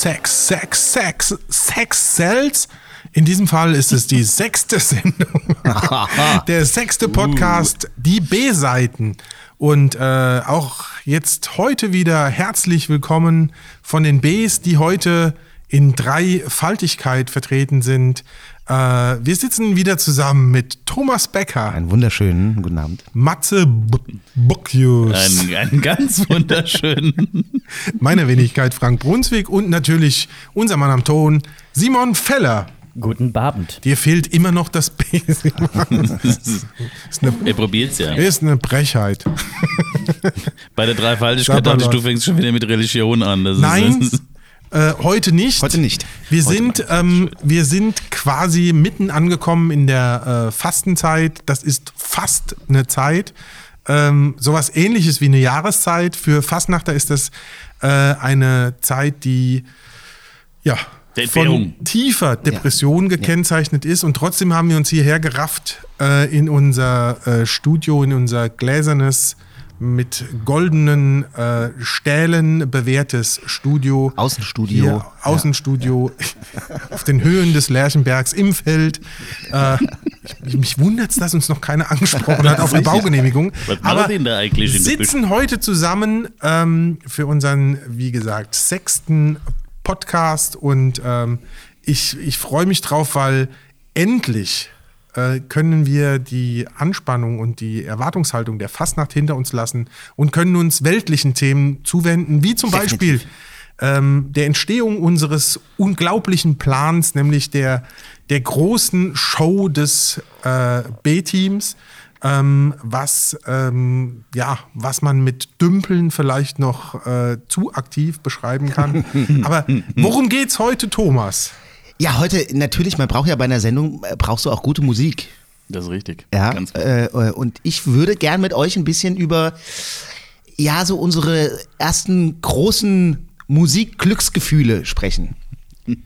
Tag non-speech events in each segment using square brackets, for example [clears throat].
Sex, Sex, Sex, Sex Cells. In diesem Fall ist es die sechste Sendung, [laughs] der sechste Podcast, die B-Seiten. Und äh, auch jetzt heute wieder herzlich willkommen von den Bs, die heute in Dreifaltigkeit vertreten sind. Äh, wir sitzen wieder zusammen mit Thomas Becker, Einen wunderschönen guten Abend. Matze B Bockius, Einen, einen ganz [laughs] wunderschönen. meine Wenigkeit Frank Brunswick und natürlich unser Mann am Ton, Simon Feller. Guten Abend. Dir fehlt immer noch das B. Simon. [laughs] ist, eine, Er probiert's ja. ist eine Brechheit. Bei der Dreifaltigkeit dachte ich, du fängst schon wieder mit Religion an. Das Nein, Ist, äh, heute nicht. Heute nicht. Wir Heute sind, ähm, wir sind quasi mitten angekommen in der äh, Fastenzeit. Das ist fast eine Zeit. Ähm, sowas ähnliches wie eine Jahreszeit. Für Fastnachter ist das äh, eine Zeit, die ja, von tiefer Depression gekennzeichnet ist. Und trotzdem haben wir uns hierher gerafft äh, in unser äh, Studio, in unser gläsernes, mit goldenen äh, Stählen bewehrtes Studio. Außenstudio. Hier, Außenstudio [laughs] auf den Höhen des Lerchenbergs im Feld. Äh, ich, mich wundert es, dass uns noch keiner angesprochen hat [laughs] auf eine Baugenehmigung. Was Aber denn da eigentlich sitzen heute zusammen ähm, für unseren, wie gesagt, sechsten Podcast und ähm, ich, ich freue mich drauf, weil endlich können wir die Anspannung und die Erwartungshaltung der Fastnacht hinter uns lassen und können uns weltlichen Themen zuwenden, wie zum Definitiv. Beispiel ähm, der Entstehung unseres unglaublichen Plans, nämlich der, der großen Show des äh, B-Teams, ähm, was, ähm, ja, was man mit Dümpeln vielleicht noch äh, zu aktiv beschreiben kann. [laughs] Aber worum geht's heute, Thomas? Ja, heute natürlich, man braucht ja bei einer Sendung, äh, brauchst du auch gute Musik. das ist richtig. Ja, Ganz äh, äh, und ich würde gern mit euch ein bisschen über, ja, so unsere ersten großen Musikglücksgefühle sprechen. [laughs]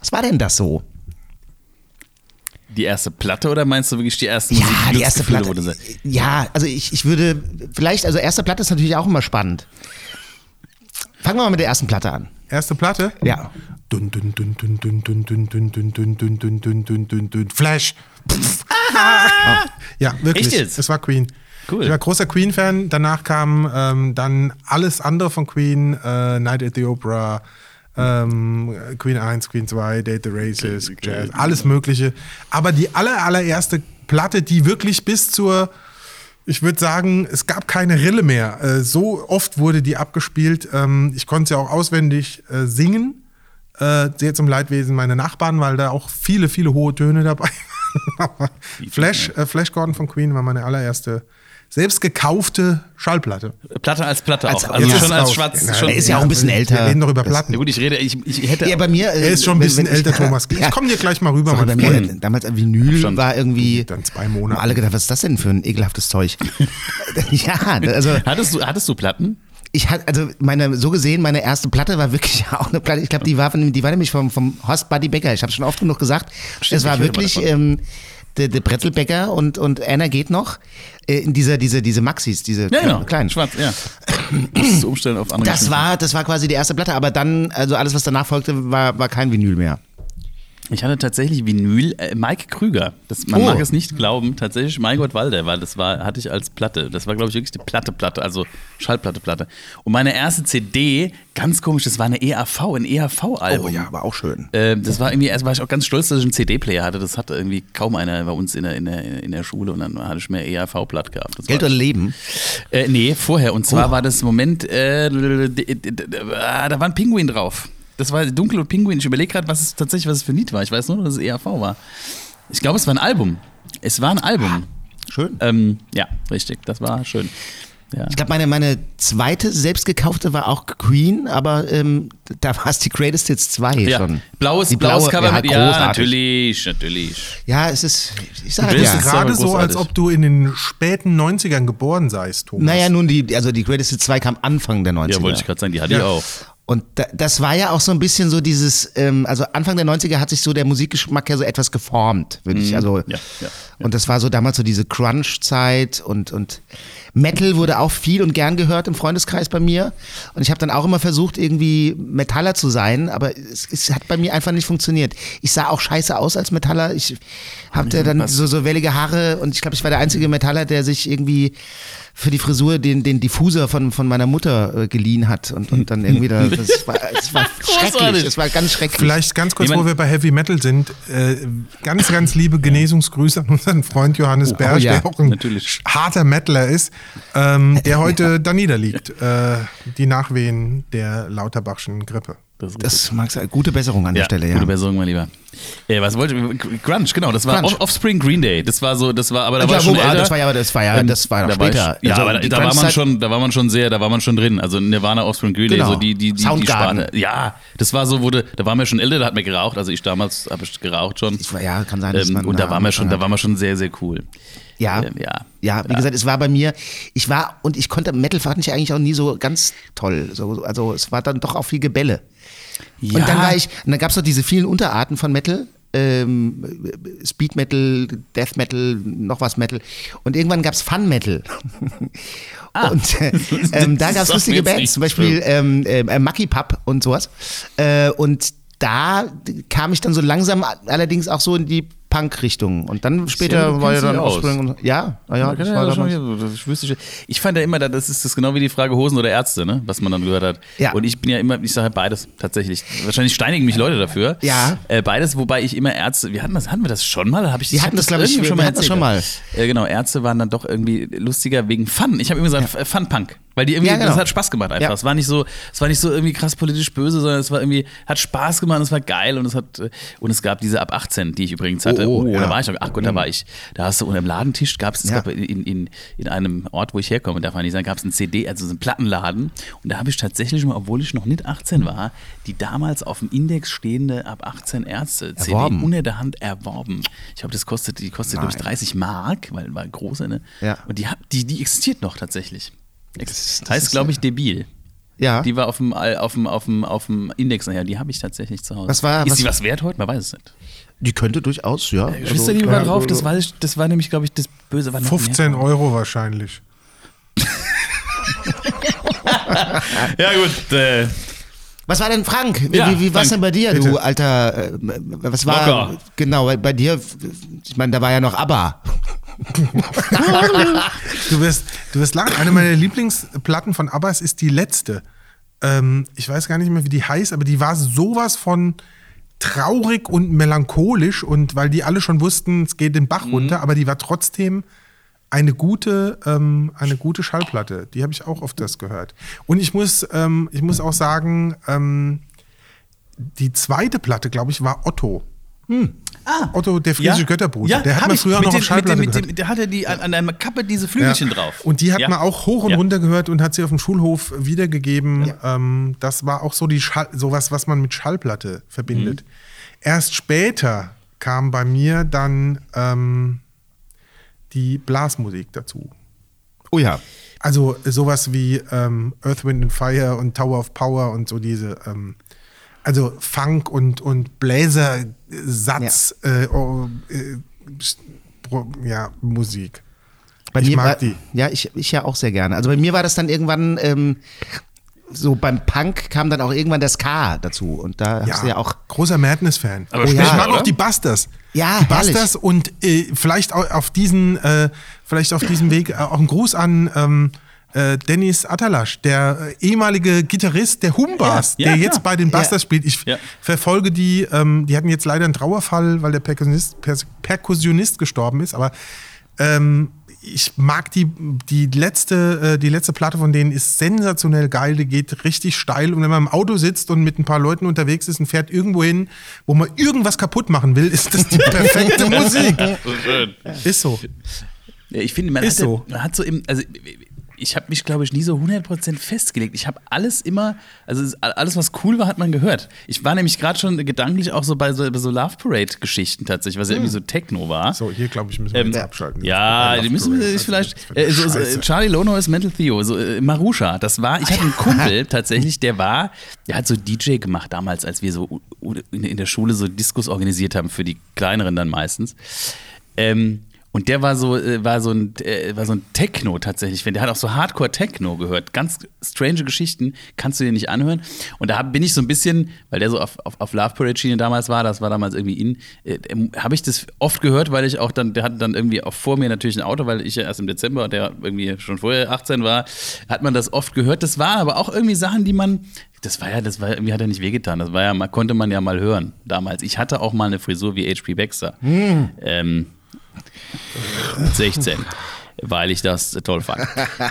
Was war denn das so? Die erste Platte oder meinst du wirklich die ersten Ja, die erste Platte. Ja, also ich, ich würde, vielleicht, also erste Platte ist natürlich auch immer spannend. Fangen wir mal mit der ersten Platte an. Erste Platte? Ja. Dun, dun, dun, dun, dun, dun, dun, dun, dun, dun, dun, dun, dun, dun, dun, dun. Flash. Ja, wirklich. Es war Queen. Cool. Ich war großer Queen-Fan. Danach kam ähm, dann alles andere von Queen. Äh, Night at the Opera, ähm, Queen 1, Queen 2, Date the Races, Okay, Jazz, okay. alles mögliche. Aber die aller, allererste Platte, die wirklich bis zur ich würde sagen, es gab keine Rille mehr. Äh, so oft wurde die abgespielt. Ähm, ich konnte sie auch auswendig äh, singen. Äh, sehr zum Leidwesen meiner Nachbarn, weil da auch viele, viele hohe Töne dabei waren. Flash, äh, Flash Gordon von Queen war meine allererste selbst gekaufte Schallplatte. Platte als Platte Als- auch. Also ja. schon als schwarz. Ja, schon, Er ist ja auch ein bisschen älter. Wir reden doch über Platten. ja gut, ich rede, ich, ich hätte. Ja, bei mir. äh, er ist schon ein bisschen wenn ich- älter, Thomas. [laughs] Ich Ja. komme dir gleich mal rüber, Sorry, mein bei Freund. mir, damals ein Vinyl Schon. war irgendwie. Dann zwei Monate. Haben alle gedacht, was ist das denn für ein ekelhaftes Zeug? [laughs] [laughs] ja, also hattest, du, hattest du Platten? Ich hatte, also meine, so gesehen, meine erste Platte war wirklich [laughs] auch eine Platte. Ich glaube, die war von, die war nämlich vom, vom Horst Buddy Becker. Ich habe schon oft genug gesagt. Stimmt, es war wirklich ähm, der, der Brezelbäcker und, und Anna geht noch. Äh, in dieser, diese, diese Maxis, diese Ja, genau. kleinen. Schwarz, ja. [clears throat] Das umstellen auf andere Das war, das war quasi die erste Platte, aber dann, also alles, was danach folgte, war, war kein Vinyl mehr. Ich hatte tatsächlich Vinyl, äh, Mike Krüger. Das, man Oh. mag es nicht glauben, tatsächlich Mein Gott Walder, weil das war, hatte ich als Platte. Das war, glaube ich, wirklich die Platte, Platte, also Schallplatte, Platte. Und meine erste CD, ganz komisch, das war eine EAV, ein EAV-Album. Oh ja, aber auch schön. Ähm, das war irgendwie, erst war ich auch ganz stolz, dass ich einen CD-Player hatte. Das hatte irgendwie kaum einer bei uns in der, in der, in der Schule und dann hatte ich mehr EAV-Platt gehabt. Das Geld war, oder Leben? äh, nee, vorher. Und zwar war das Moment, äh, da war ein Pinguin drauf. Das war dunkel und Pinguin. Ich überlege gerade, was es tatsächlich was es für ein Lied war. Ich weiß nur, dass es EAV war. Ich glaube, es war ein Album. Es war ein Album. Schön. Ähm, ja, richtig. Das war schön. Ja. Ich glaube, meine, meine zweite selbstgekaufte war auch Queen, aber ähm, da war es die Greatest Hits 2 Ja, schon. blaues, Die blaues blaue, Cover ja, mit, ja, natürlich, natürlich. Ja, es ist, ich sag Das ja. ist Gerade so, als ob du in den späten 90ern geboren seist, Thomas. Naja, nun, die, also die Greatest Hits 2 kam Anfang der 90er. Ja, wollte ich gerade sagen, die hatte Ja. ich auch. Und da, das war ja auch so ein bisschen so dieses, ähm, also Anfang der 90er hat sich so der Musikgeschmack ja so etwas geformt, würde ich. Also, ja, ja, ja. Und das war so damals so diese Crunch-Zeit und, und Metal wurde auch viel und gern gehört im Freundeskreis bei mir. Und ich habe dann auch immer versucht, irgendwie Metaller zu sein, aber es, es hat bei mir einfach nicht funktioniert. Ich sah auch scheiße aus als Metaller. Ich hatte dann so, so wellige Haare und ich glaube, ich war der einzige Metaller, der sich irgendwie für die Frisur den, den Diffuser von, von meiner Mutter äh, geliehen hat und, und dann irgendwie da, das war, das war [laughs] schrecklich, das war ganz schrecklich. Vielleicht ganz kurz, wo wir bei Heavy Metal sind, äh, ganz, ganz liebe [laughs] Genesungsgrüße an unseren Freund Johannes Berg, ja, der auch ein natürlich. harter Metaler ist, ähm, der [laughs] heute da niederliegt. Äh, die Nachwehen der Lauterbachschen Grippe. Das Das mag sein. Gute Besserung an der Stelle, ja. Gute Besserung, mein Lieber. Äh, was wollte ich? Grunge, genau, das war Grunge. Off- Offspring Green Day. Das war so, das war, aber da Ja, war schon wo- ah, älter. das war ja, das war ja, das war ja da war später. Ich, ja, Also, aber die da war man schon, da war man schon sehr, da war man schon drin. Also Nirvana, Offspring, Green Day, Genau. so die, die, die, die Soundgarden. Sparte. Ja, das war so, wurde, da waren wir schon älter, da hat man geraucht. Also ich damals habe ich geraucht schon. Ich ja, kann sein, dass ähm, man Und da da waren wir schon, da waren wir schon sehr, sehr cool. Ja. Ähm, ja. Ja, wie gesagt, es war bei mir, ich war und ich konnte Metal fand ich eigentlich auch nie so ganz toll. So, also es war dann doch auch viel Gebälle. Ja. Und dann war ich, und dann gab es noch diese vielen Unterarten von Metal. Ähm, Speed Metal, Death Metal, noch was Metal. Und irgendwann gab es Fun Metal. und äh, [laughs] ähm, da gab es lustige Bands, zum. Beispiel ähm, äh, Mucky Pup und sowas. Äh, und da kam ich dann so langsam allerdings auch so in die Punk-Richtung. Und dann später Ja, war ja dann. Offspring und ja, ah ja, Ja, das ja, schon, ja, das wüsste ich, ich fand ja immer, das ist das genau wie die Frage Hosen oder Ärzte, ne? was man dann gehört hat. Ja. Und ich bin ja immer, ich sage beides tatsächlich. Wahrscheinlich steinigen mich Leute dafür. Ja. Äh, beides, wobei ich immer Ärzte, wir hatten das, hatten wir das schon mal? Hab ich, Wir hatten das, glaub ich, wir hatten das schon mal. Äh, genau, Ärzte waren dann doch irgendwie lustiger wegen Fun. Ich habe immer gesagt, äh, Fun-Punk. Weil die irgendwie, Ja, genau. das hat Spaß gemacht einfach. Ja. Es war nicht so, es war nicht so irgendwie krass politisch böse, sondern es war irgendwie, hat Spaß gemacht, es war geil und es hat, äh, und es gab diese ab 18, die ich übrigens hatte. Oh, Oh, oh, da ja. war ich noch, ach Gott, da war ich. Da hast du unter dem Ladentisch gab es, Ja. gab in, in, in einem Ort, wo ich herkomme, darf man nicht sagen, gab es einen CD, also so einen Plattenladen. Und da habe ich tatsächlich mal, obwohl ich noch nicht 18 war, die damals auf dem Index stehende ab 18 Ärzte CD Erworben. unter der Hand erworben. Ich glaube, das kostet, die kostet, glaube ich, Nein. 30 Mark, weil war große, ne? Ja. Und die, die, die existiert noch tatsächlich. Das- das heißt, glaube ich, Debil. Ja. Die war auf dem, auf dem, auf dem, auf dem Index nachher. Die habe ich tatsächlich zu Hause. Was war- Ist was- die was wert heute? Man weiß es nicht. Die könnte durchaus, ja. Wisst ihr, die ja, war drauf? Das war, das war nämlich, glaube ich, das Böse. War noch 15 mehr. Euro wahrscheinlich. [laughs] Ja, gut. Äh, Was war denn Frank? Wie, Ja, wie, wie war's Frank, denn bei dir, du alter? Äh, was war? Locker. Genau, bei- bei dir. Ich meine, da war ja noch ABBA. [laughs] Du wirst, du wirst lachen. Eine meiner Lieblingsplatten von Abbas ist die letzte. Ähm, ich weiß gar nicht mehr, wie die heißt, aber die war sowas von traurig und melancholisch und weil die alle schon wussten, es geht den Bach runter, aber die war trotzdem eine gute, ähm, eine gute Schallplatte. Die habe ich auch oft das gehört. Und ich muss, ähm, ich muss auch sagen, ähm, die zweite Platte, glaube ich, war Otto. ah, Otto, der friesische Götterbruder. der hat man früher mit noch den, auf Schallplatte mit dem, gehört. mit dem, Der hatte die an, an einer Kappe diese Flügelchen drauf. Und die hat Ja. man auch hoch und Ja. runter gehört und hat sie auf dem Schulhof wiedergegeben. Ähm, das war auch so die Schall, sowas, was man mit Schallplatte verbindet. Mhm. Erst später kam bei mir dann ähm, die Blasmusik dazu. Oh ja. Also sowas wie ähm, Earth, Wind and Fire und Tower of Power und so diese, ähm, also Funk und, und Bläsersatz, äh, oh, äh, ja, Musik. Bei Ich mag war, die. Ja, ich, ich ja auch sehr gerne. Also bei mir war das dann irgendwann. Ähm, so beim Punk kam dann auch irgendwann das K dazu und da hast du ja auch großer Madness-Fan. Aber ich später, mag oder? auch die Busters. Ja, die. Busters und äh, vielleicht au- auf diesen, äh, vielleicht auf diesem Weg äh, auch ein Gruß an ähm, äh, Dennis Atalasch, der äh, ehemalige Gitarrist der Humbars, Ja, ja, der jetzt klar. bei den Busters spielt. Ich Ja. verfolge die, ähm, die hatten jetzt leider einen Trauerfall, weil der Perkussionist, Pers Perkussionist gestorben ist, aber ähm, ich mag die, die letzte, äh, die letzte Platte von denen ist sensationell geil, die geht richtig steil und wenn man im Auto sitzt und mit ein paar Leuten unterwegs ist und fährt irgendwo hin, wo man irgendwas kaputt machen will, ist das die perfekte [laughs] Musik. So schön. Ist so. Ja, ich finde, man, Ist hatte, so. man hat so im, also ich habe mich, glaube ich, nie so 100% festgelegt. Ich habe alles immer, also es- alles, was cool war, hat man gehört. Ich war nämlich gerade schon gedanklich auch so bei so, bei so Love Parade-Geschichten tatsächlich, was ja irgendwie so Techno war. So, hier glaube ich, müssen wir Ähm, jetzt abschalten. Ja, die müssen wir vielleicht. Äh, so, so. Charlie Lono ist Mental Theo. So, äh, Marusha, das war. Ich hatte einen Kumpel [laughs] tatsächlich, der war, der hat so DJ gemacht damals, als wir so in der Schule so Diskos organisiert haben für die kleineren dann meistens. Ähm, und der war so, äh, war so ein, äh, war so ein Techno tatsächlich. Der hat auch so Hardcore-Techno gehört. Ganz strange Geschichten, kannst du dir nicht anhören. Und da bin ich so ein bisschen, weil der so auf, auf, auf Love Parade-Schiene damals war, das war damals irgendwie in, äh, habe ich das oft gehört, weil ich auch dann, der hatte dann irgendwie auch vor mir natürlich ein Auto, weil ich ja erst im Dezember und der irgendwie schon vorher 18 war, hat man das oft gehört. Das waren aber auch irgendwie Sachen, die man, das war ja, das war irgendwie hat er nicht wehgetan. Das war ja, konnte man ja mal hören damals. Ich hatte auch mal eine Frisur wie HP Baxter. Ähm, mit 16. Weil ich das toll fand.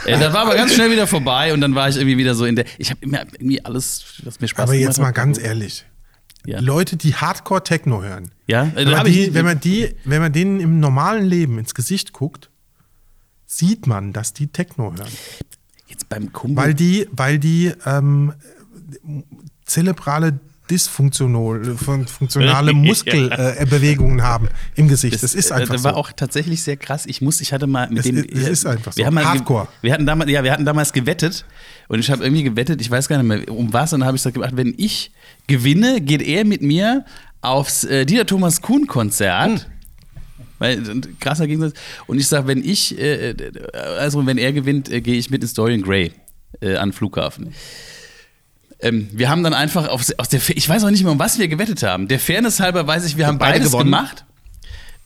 äh, das war aber ganz schnell wieder vorbei und dann war ich irgendwie wieder so in der. Ich habe immer irgendwie alles, was mir Spaß Aber gemacht jetzt mal ganz ehrlich. Ja. Leute, die Hardcore-Techno hören. Ja, äh, Wenn man, die, wenn, man die, wenn man denen im normalen Leben ins Gesicht guckt, sieht man, dass die Techno hören. Jetzt beim Kumpel. Weil die, weil die ähm, zerebrale dysfunktionale. Muskelbewegungen äh, [laughs] haben im Gesicht. Das, ist äh, einfach das so. war auch tatsächlich sehr krass. Ich muss, ich hatte mal mit Es dem. es ist einfach wir so. Haben Hardcore. Wir hatten damals, ja, wir hatten damals gewettet und ich habe irgendwie gewettet, ich weiß gar nicht mehr um was, und dann habe ich gemacht, wenn ich gewinne, geht er mit mir aufs äh, Dieter Thomas Kuhn Konzert. Weil, und krasser Gegensatz. Und ich sage, wenn ich, äh, äh, also wenn er gewinnt, äh, gehe ich mit ins Dorian Gray an den Flughafen. Ähm, wir haben dann einfach auf, aus der, ich weiß auch nicht mehr, um was wir gewettet haben. Der Fairness halber weiß ich, wir haben beide beides gewonnen. gemacht.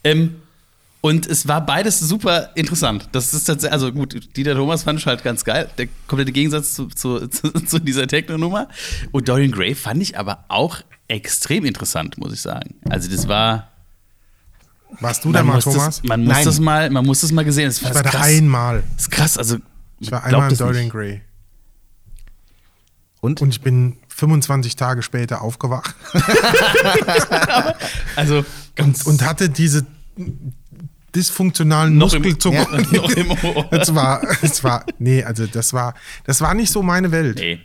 Ähm, und es war beides super interessant. Das ist tatsächlich, also gut, Dieter Thomas fand ich halt ganz geil. Der komplette Gegensatz zu, zu, [laughs] zu, zu dieser Techno-Nummer. Und Dorian Gray fand ich aber auch extrem interessant, muss ich sagen. Also das war. Warst du da mal, Thomas? Das, man muss Nein. das mal, man muss das mal gesehen. Das ich war da krass. einmal. Das ist krass. Also Ich war einmal im es Dorian nicht. Gray. Und? Und ich bin 25 Tage später aufgewacht [laughs] Also ganz und hatte diese dysfunktionalen Noch im- Muskelzuckungen. Ja, noch im Ohr. [laughs] Das war, das war, nee, also das war, das war nicht so meine Welt. Nee.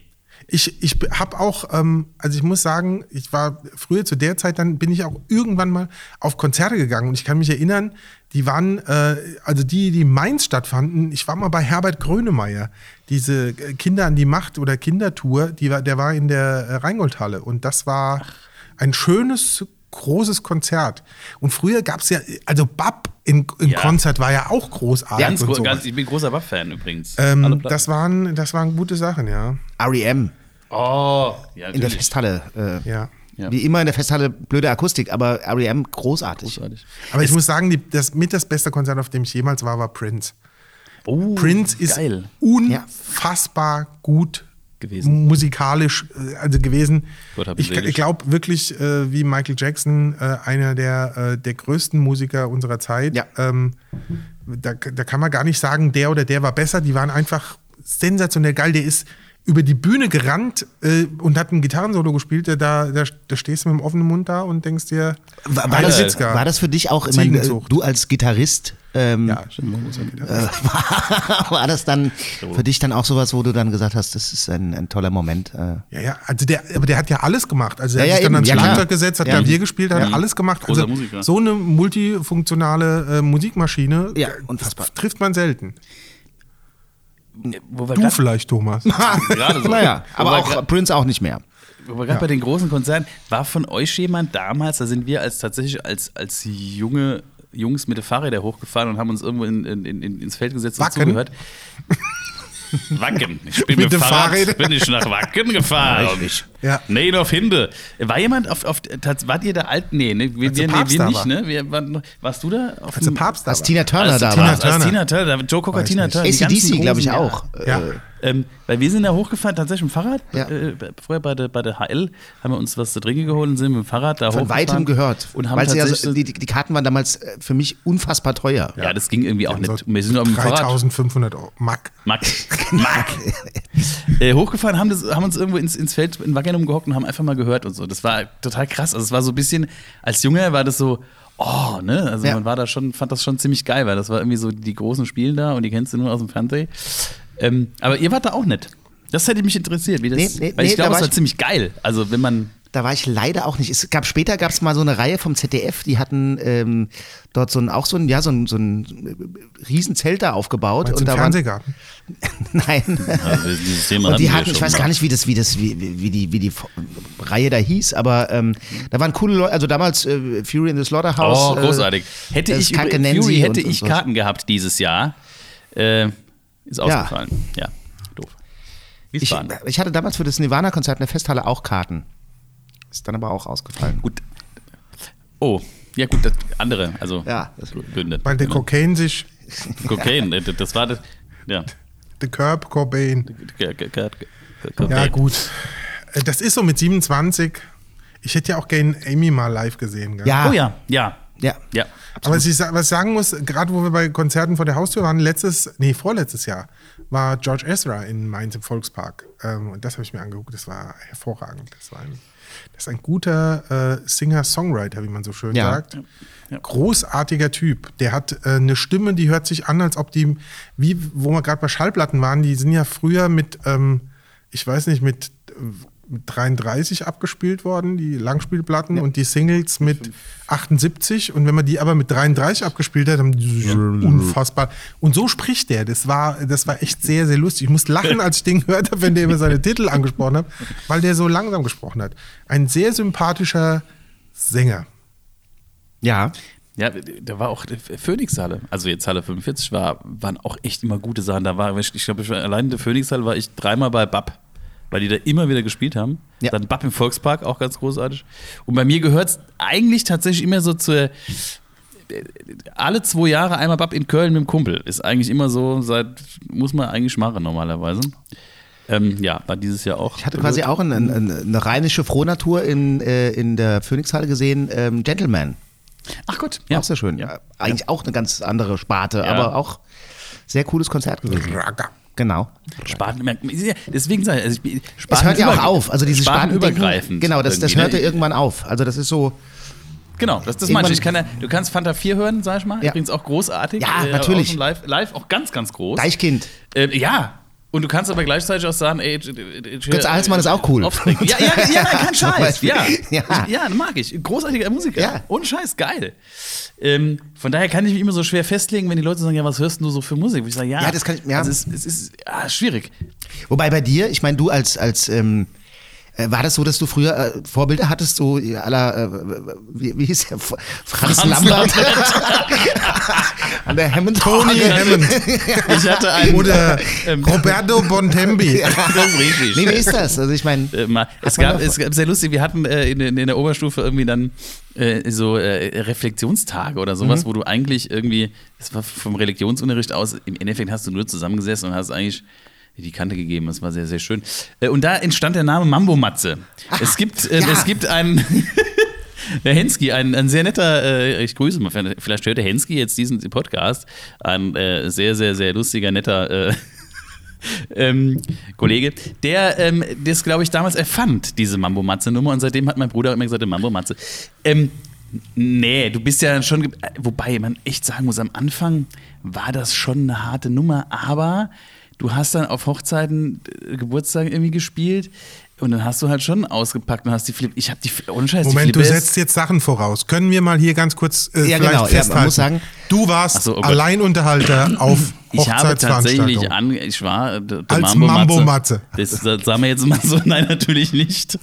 Ich, ich habe auch, ähm, also ich muss sagen, ich war früher zu der Zeit, dann bin ich auch irgendwann mal auf Konzerte gegangen. Und ich kann mich erinnern, die waren, äh, also die, die in Mainz stattfanden, ich war mal bei Herbert Grönemeyer, diese äh, Kinder an die Macht oder Kindertour, die war, der war in der äh, Rheingoldhalle. Und das war ein schönes, großes Konzert. Und früher gab es ja, also Bab im, im Ja. Konzert war ja auch großartig. Ganz, und ganz, ich bin großer Waff-Fan übrigens. Ähm, das, waren, das waren gute Sachen, ja. REM oh, ja, in der. Festhalle. Äh, ja. Ja. Wie immer in der Festhalle, blöde Akustik, aber REM großartig. Großartig. Aber ich muss sagen, die, das mit das beste Konzert, auf dem ich jemals war, war Prince. Oh, Prince ist geil. unfassbar gut Gewesen. musikalisch äh, also gewesen. Gott Ich, ich glaube wirklich, äh, wie Michael Jackson, äh, einer der, äh, der größten Musiker unserer Zeit. Ja. Ähm, da, da kann man gar nicht sagen, der oder der war besser. Die waren einfach sensationell geil. Der ist über die Bühne gerannt äh, und hat ein Gitarrensolo gespielt. Da, da, da stehst du mit dem offenen Mund da und denkst dir, War, war, das, war das für dich auch, Ziegenzucht. du als Gitarrist, ähm, Ja, [laughs] war das dann für dich dann auch sowas, wo du dann gesagt hast, das ist ein, ein toller Moment? Äh, Ja, ja, also der, aber der hat ja alles gemacht. Also er Ja, hat ja, sich dann eben, ans ja. Schlagzeug gesetzt, hat Ja. Klavier gespielt, hat alles gemacht. Großer Also Musiker. so eine multifunktionale äh, Musikmaschine Ja, äh, unfassbar. das trifft man selten. Wo wir Du vielleicht, Thomas. [laughs] [laughs] gerade so. naja, Wo aber auch Prince auch nicht mehr. Wo wir gerade bei den großen Konzerten, war von euch jemand damals, da sind wir als tatsächlich als, als junge Jungs mit den Fahrrädern hochgefahren und haben uns irgendwo in, in, in, ins Feld gesetzt und Wacken? zugehört. Wacken. Ich bin Mit dem Fahrrad Fahrrädern? bin ich nach Wacken gefahren. Richtig. Ja. Nee, auf Hinde. War jemand auf, auf tats- wart ihr da alt? Nee, ne? Wir, wir, der nee, wir nicht, ne? Wir waren, warst du da? Auf Als der dem- Papst da Als. Tina Turner als da Tina, war. Als. Tina Turner, Joe Cocker, Tina. Turner. ACDC, glaube ich, auch. Ja. Äh, ähm, weil wir sind da hochgefahren, tatsächlich mit dem Fahrrad. Ja. Äh, vorher bei der, bei der HL haben wir uns was zu trinken geholt und sind mit dem Fahrrad da von hochgefahren. weitem gehört. Und haben Weil sie ja tatsächlich. so, die, die Karten waren damals äh, für mich unfassbar teuer. ja, das ging irgendwie auch So nicht. Wir sind auf dem Fahrrad. 3500 Euro. Mack. Mack. [laughs] Mack. äh, hochgefahren, haben, das, haben uns irgendwo ins, ins Feld in Wacken umgehockt und haben einfach mal gehört und so. Das war total krass. Also es war so ein bisschen, als Junge war das so, oh, ne? Also Ja. man war da schon, fand das schon ziemlich geil, weil das war irgendwie so die großen Spielen da und die kennst du nur aus dem Fernsehen. Ähm, aber ihr wart da auch nicht. Das hätte mich interessiert, wie das. Nee, nee, weil ich nee, glaube, es war war ich- ziemlich geil. Also wenn man. Da war ich leider auch nicht. Es gab später gab es mal so eine Reihe vom ZDF, die hatten ähm, dort so ein auch so ein ja so ein, so ein äh, Riesenzelt da aufgebaut Meinst und da waren Fernsehgarten? [laughs] nein Also dieses Thema und die hatten ich weiß gar nicht wie das wie das wie, wie die wie die Reihe da hieß, aber ähm, da waren coole Leute. Also damals äh, Fury in the Slaughterhouse. Oh, großartig. Äh, Hätte das ich Fury hätte und- und ich. Karten gehabt dieses Jahr, äh, ist ausgefallen. Ja, doof. Ich, ich hatte damals für das Nirvana-Konzert in der Festhalle auch Karten. Ist dann aber auch ausgefallen. Gut. Oh, ja gut, das andere, also Ja, das- Gründe. Weil der Cocaine sich, Kokain, äh, das war das. Ja. der Curb Cobain. Ja, Kokain. gut. Äh, Das ist so mit 27. Ich hätte ja auch gerne Amy mal live gesehen. Gell? Ja, Oh ja, ja, ja. ja. Aber was ich, was ich sagen muss, gerade wo wir bei Konzerten vor der Haustür waren, letztes, nee, vorletztes Jahr, war George Ezra in Mainz im Volkspark. Ähm, und das habe ich mir angeguckt. Das war hervorragend. Das, war ein, das ist ein guter äh, Singer-Songwriter, wie man so schön Ja. sagt. Großartiger Typ. Der hat äh, eine Stimme, die hört sich an, als ob die, wie, wo wir gerade bei Schallplatten waren, die sind ja früher mit, ähm, ich weiß nicht, mit, äh, mit 33 abgespielt worden, die Langspielplatten und die Singles mit 78. Und wenn man die aber mit 33 abgespielt hat, dann unfassbar. Und so spricht der. Das war, das war echt sehr, sehr lustig. Ich musste lachen, als ich den gehört habe, wenn der immer seine Titel angesprochen hat, weil der so langsam gesprochen hat. Ein sehr sympathischer Sänger. Ja. Ja, da war auch die Phoenix-Halle. Also jetzt Halle 45 war, waren auch echt immer gute Sachen. Da war, ich glaube, ich war, allein in der Phoenix-Halle war ich dreimal bei Bab, weil die da immer wieder gespielt haben. Ja. Dann Bab im Volkspark, auch ganz großartig. Und bei mir gehört es eigentlich tatsächlich immer so zur alle zwei Jahre einmal Bab in Köln mit dem Kumpel. Ist eigentlich immer so, seit, muss man eigentlich machen normalerweise. Ähm, ja, war dieses Jahr auch. Ich hatte quasi auch eine, eine, eine rheinische Frohnatur in, äh, in der Phoenixhalle gesehen, ähm, Gentleman. Ach Gott, Ja. Auch sehr schön. Ja. Eigentlich auch eine ganz andere Sparte, Ja. aber auch sehr cooles Konzert gewesen. Genau. Spaten, deswegen sage ich, also ich Es hört ja auch auf. Also dieses Spatenübergreifend. Spatenübergreifend. Genau, das, das irgendwie, hörte ne? irgendwann auf. Also das ist so. Genau, das, das meine ich. kann ja, du kannst Fanta 4 hören, sag ich mal. Ja. Übrigens auch großartig. Ja, Äh, natürlich. Auch live, live auch ganz, ganz groß. Deichkind. Äh, ja. Und du kannst aber gleichzeitig auch sagen, ey, Götz Alsmann ist auch cool. Offspring. Ja, ja, ja, nein, kein [laughs] Scheiß. Ja. Ja. ja, mag ich. Großartiger Musiker. Ja. Ohne Scheiß, geil. Ähm, von daher kann ich mich immer so schwer festlegen, wenn die Leute sagen, ja, was hörst du so für Musik? Ich sage, ja, Ja, das kann ich- ja. Also es, es ist ja, schwierig. Wobei bei dir, ich meine, du als, als ähm, äh, war das so, dass du früher äh, Vorbilder hattest, so äh, aller, äh, wie, wie hieß der? Franz, Franz Lambert? Und [laughs] der Hammond. Tony Hammond. [laughs] Ich hatte einen. Oder ähm, Roberto Bontempi. [laughs] das ist richtig. Nee, wie ist das? Also ich meine, Äh, es, gab, es gab sehr lustig, wir hatten äh, in, in der Oberstufe irgendwie dann äh, so äh, Reflexionstage oder sowas, Mhm. wo du eigentlich irgendwie, das war vom Religionsunterricht aus, im Endeffekt hast du nur zusammengesessen und hast eigentlich die Kante gegeben. Das war sehr, sehr schön. Äh, und da entstand der Name Mambo Matze. Es gibt, äh, ja. es gibt einen. [laughs] Der Hensky, ein, ein sehr netter, äh, ich grüße mal, vielleicht hört der Hensky jetzt diesen Podcast, ein äh, sehr, sehr, sehr lustiger, netter äh, [laughs] ähm, Kollege, der ähm, das, glaube ich, damals erfand, diese Mambo-Matze-Nummer. Und seitdem hat mein Bruder immer gesagt, Mambo-Matze. Ähm, nee, du bist ja schon, wobei man echt sagen muss, am Anfang war das schon eine harte Nummer, aber du hast dann auf Hochzeiten, äh, Geburtstagen irgendwie gespielt. Und dann hast du halt schon ausgepackt und hast die Flip. Ich habe die, ohne Scheiß, Moment, die du setzt jetzt Sachen voraus. Können wir mal hier ganz kurz äh, Ja, vielleicht genau. Ja, man festhalten? muss sagen- du warst so, oh. Alleinunterhalter auf [clears throat] Ich habe tatsächlich an, ich war äh, der Als Mambo-Matze. Mambo-Matze. Das, das sagen wir jetzt mal so, [laughs] nein, natürlich nicht.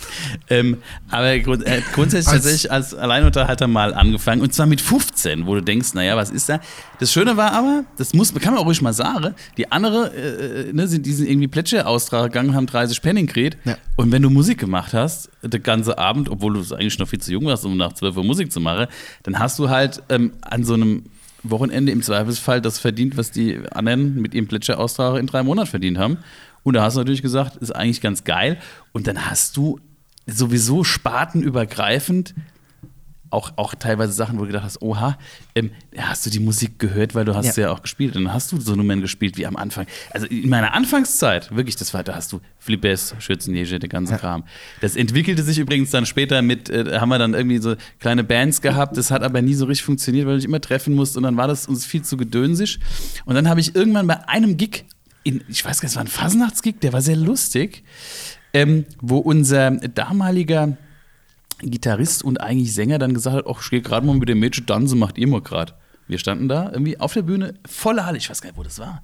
Ähm, aber grund, äh, grundsätzlich Als- tatsächlich als Alleinunterhalter mal angefangen und zwar mit 15, wo du denkst, naja, was ist da? Das Schöne war aber, das muss, kann man auch ruhig mal sagen, die andere, äh, ne, sind, die sind irgendwie Plätsche gegangen, haben 30 Penning gekriegt Ja. und wenn du Musik gemacht hast, den ganzen Abend, obwohl du eigentlich noch viel zu jung warst, um nach 12 Uhr Musik zu machen, dann hast du halt ähm, an so einem Wochenende im Zweifelsfall das verdient, was die anderen mit ihrem Plätscher-Austrag in drei Monaten verdient haben. Und da hast du natürlich gesagt, ist eigentlich ganz geil. Und dann hast du sowieso spartenübergreifend auch, auch teilweise Sachen, wo du gedacht hast, oha, ähm, hast du die Musik gehört, weil du hast ja. Ja. auch gespielt. Und dann hast du so Nummern gespielt wie am Anfang. Also in meiner Anfangszeit, wirklich, das war, da hast du Flippes, Schürzenjäger, der ganze Kram. Das entwickelte sich übrigens dann später mit, äh, haben wir dann irgendwie so kleine Bands gehabt. Das hat aber nie so richtig funktioniert, weil du dich immer treffen musst. Und dann war das uns viel zu gedönsig. Und dann habe ich irgendwann bei einem Gig in, ich weiß gar nicht, es war ein Fasnachtsgig, der war sehr lustig, ähm, wo unser damaliger Gitarrist und eigentlich Sänger dann gesagt hat, ach, ich gehe gerade mal mit dem Mädchen tanzen, macht ihr mal gerade. Wir standen da irgendwie auf der Bühne, voller Halle, ich weiß gar nicht, wo das war.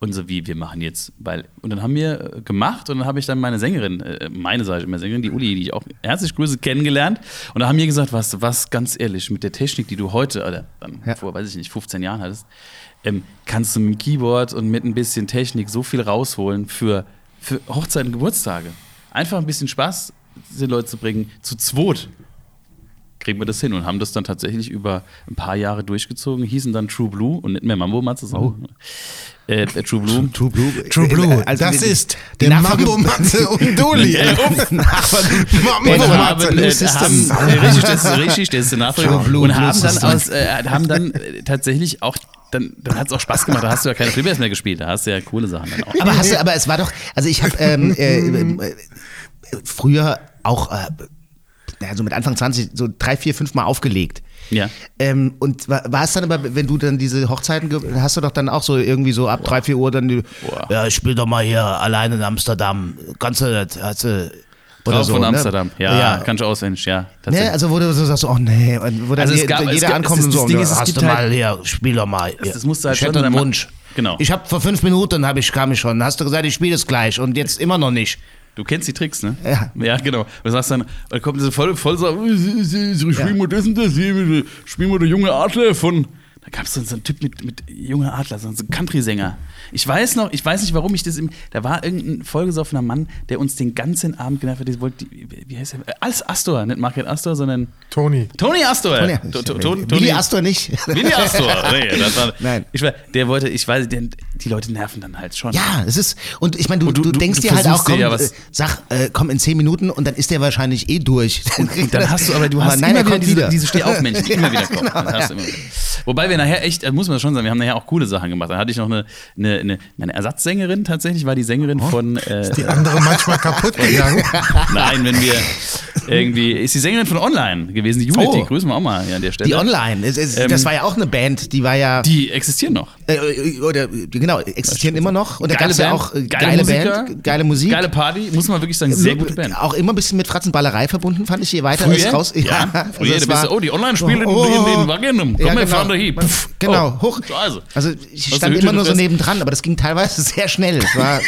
Und so wie, wir machen jetzt, weil, und dann haben wir äh, gemacht und dann habe ich dann meine Sängerin, äh, meine sage ich immer Sängerin, die Uli, die ich auch herzlich grüße, kennengelernt. Und da haben wir gesagt, was, was ganz ehrlich, mit der Technik, die du heute, oder dann Ja. vor, weiß ich nicht, 15 Jahren hattest, ähm, kannst du mit dem Keyboard und mit ein bisschen Technik so viel rausholen für, für Hochzeiten, Geburtstage. Einfach ein bisschen Spaß den Leuten zu bringen, zu zweit kriegen wir das hin und haben das dann tatsächlich über ein paar Jahre durchgezogen, hießen dann True Blue und nicht mehr Mambo Matze, sondern äh, äh, True Blue. True Blue. True Blue, Also das die- ist der Mambo Matze und [laughs] Doli. Nachfolge- [laughs] Mambo haben, Matze. Äh, äh, richtig, das ist richtig, das ist der Nachfolger. True Blue, und Blue haben dann, aus, äh, haben dann äh, tatsächlich auch, dann, dann hat es auch Spaß gemacht, da hast du ja keine Freebass mehr gespielt, da hast du ja coole Sachen dann auch. Aber hast du, aber es war doch, also ich habe ähm, äh, äh, früher auch, äh, naja, so mit Anfang 20, so drei, vier, fünf Mal aufgelegt. Ja. Ähm, und war, war es dann aber, wenn du dann diese Hochzeiten, hast du doch dann auch so irgendwie so ab drei, vier Uhr dann die, Boah. ja, ich spiel doch mal hier allein in Amsterdam, kannst du das, hast du, oder so, von ne? Amsterdam, ja, kann ich auswendig, ja. Ne, also wo du so sagst, oh nee, und wo dann Also je- gab- jeder ankommt und ist- so, das Ding ist, es hast du halt- mal hier, spiel doch mal. Das- das musst du halt ich hätte einen Wunsch. Genau. Ich habe vor fünf Minuten hab ich, kam ich schon, hast du gesagt, ich spiele es gleich und jetzt immer noch nicht. Du kennst die Tricks, ne? Ja. Ja, genau. Du sagst dann, da kommt diese voll, voll so, ich spiel mal das und das, hier, spiel mal der junge Adler von. Da gab es so, so einen Typ mit, mit junger Adler, so ein Country-Sänger. Ich weiß noch, ich weiß nicht, warum ich das im. Da war irgendein vollgesoffener Mann, der uns den ganzen Abend genervt hat. der wollte die- Wie heißt er? Als Astor, nicht Market Astor, sondern Toni. Tony Astor. Tony, To- to- Willi Tony- Astor nicht. Willi Astor. Nee, das war, [laughs] Nein. Ich war, der wollte, ich weiß, der, die Leute nerven dann halt schon. Ja, es ist, und ich meine, du, du- du, denkst du dir halt auch, komm, ja was- äh, sag, äh, komm in zehn Minuten und dann ist der wahrscheinlich eh durch. [laughs] Und dann hast du aber, du hast nein, immer er wieder diese, wieder. diese Stehaufmännchen, die [laughs] immer wieder kommen. Genau, Dann du immer. Wobei wir nachher echt, äh, muss man schon sagen, wir haben nachher auch coole Sachen gemacht. Da hatte ich noch eine, eine, eine, eine Ersatzsängerin tatsächlich, war die Sängerin von. Äh, Die andere manchmal kaputt gegangen. [laughs] nein, wenn wir irgendwie. Ist die Sängerin von Online gewesen, die Judith, Oh. die grüßen wir auch mal hier an der Stelle. Die Online, es, es, Ähm, das war ja auch eine Band, die war ja, Die existieren noch. äh, oder, genau, existieren immer noch. Und da gab es ja auch äh, geile geile, Musiker, Band, geile Musik. Geile Party, muss man wirklich sagen, sehr gute Band. Auch immer ein bisschen mit Fratzenballerei verbunden, fand ich, je weiter es Früher? raus. Ja, [laughs] also früher, es bist war- oh, die Online-Spiele Oh, in, in, in Wagenum. Komm, ja, wir genau. fahren da hin. Pff, Genau, oh, hoch. Scheiße. Also ich stand immer nur so nebendran, aber das ging teilweise sehr schnell. Es war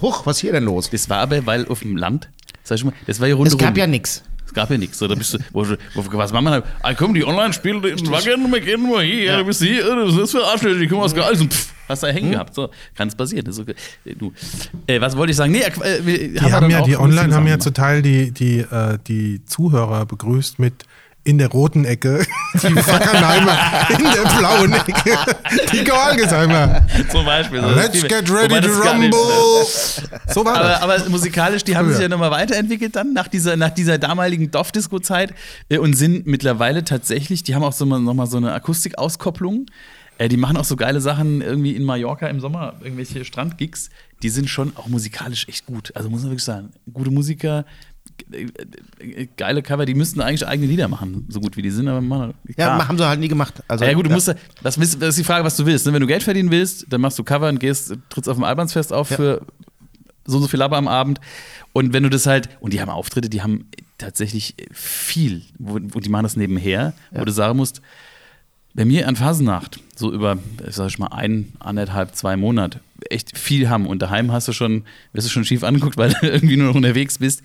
hoch, was ist hier denn los? Das war aber, weil auf dem Land, sag ich mal, das war ja rundherum. Es gab ja nichts. Es gab ja nichts. So, da bist du, wo, wo, was machen wir da? Ah, komm, die Online-Spiele in Wagen, wir gehen mal hier, ja. bist du hier, was ist das für Arschlöcher, die kommen aus Geist und pff, hast da Hm? hängen gehabt. So, kann es passieren. Das ist okay. Du, äh, was wollte ich sagen? Nee, äh, wir Die haben ja, die Online haben ja zu zum Teil die, die, äh, die Zuhörer begrüßt mit in der roten Ecke, [laughs] die Fackerheimer in der blauen Ecke, die Georgesheimer. Zum Beispiel. So, Let's get ready to rumble. So war das. Aber, aber musikalisch, die haben Früher. sich ja nochmal weiterentwickelt dann nach dieser, nach dieser damaligen Dorfdisco-Zeit äh, und sind mittlerweile tatsächlich, die haben auch so mal, nochmal so eine Akustikauskopplung. Äh, die machen auch so geile Sachen irgendwie in Mallorca im Sommer, irgendwelche Strandgigs. Die sind schon auch musikalisch echt gut. Also muss man wirklich sagen, gute Musiker, geile Cover, die müssten eigentlich eigene Lieder machen, so gut wie die sind, aber machen Ja, klar. haben sie halt nie gemacht. Also, Ja, gut, du musst, ja- das, ist- das ist die Frage, was du willst. ne? Wenn du Geld verdienen willst, dann machst du Cover und gehst, trittst auf dem Albansfest auf Ja. für so und so viel Labber am Abend. Und wenn du das halt, und die haben Auftritte, die haben tatsächlich viel, wo, und die machen das nebenher, wo du sagen musst, bei mir an Phasennacht, so über, sag ich mal, ein, anderthalb, zwei Monate, echt viel haben und daheim hast du schon, wirst du schon schief angeguckt, [laughs] weil du irgendwie nur noch unterwegs bist.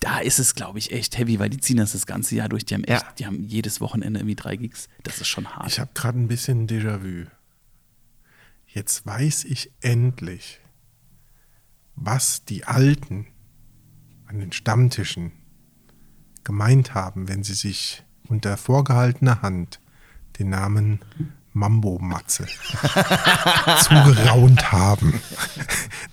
Da ist es, glaube ich, echt heavy, weil die ziehen das das ganze Jahr durch. Die haben echt, Ja. die haben jedes Wochenende irgendwie drei Gigs. Das ist schon hart. Ich habe gerade ein bisschen Déjà-vu. Jetzt weiß ich endlich, was die Alten an den Stammtischen gemeint haben, wenn sie sich unter vorgehaltener Hand den Namen Mambo Matze [laughs] zugeraunt haben.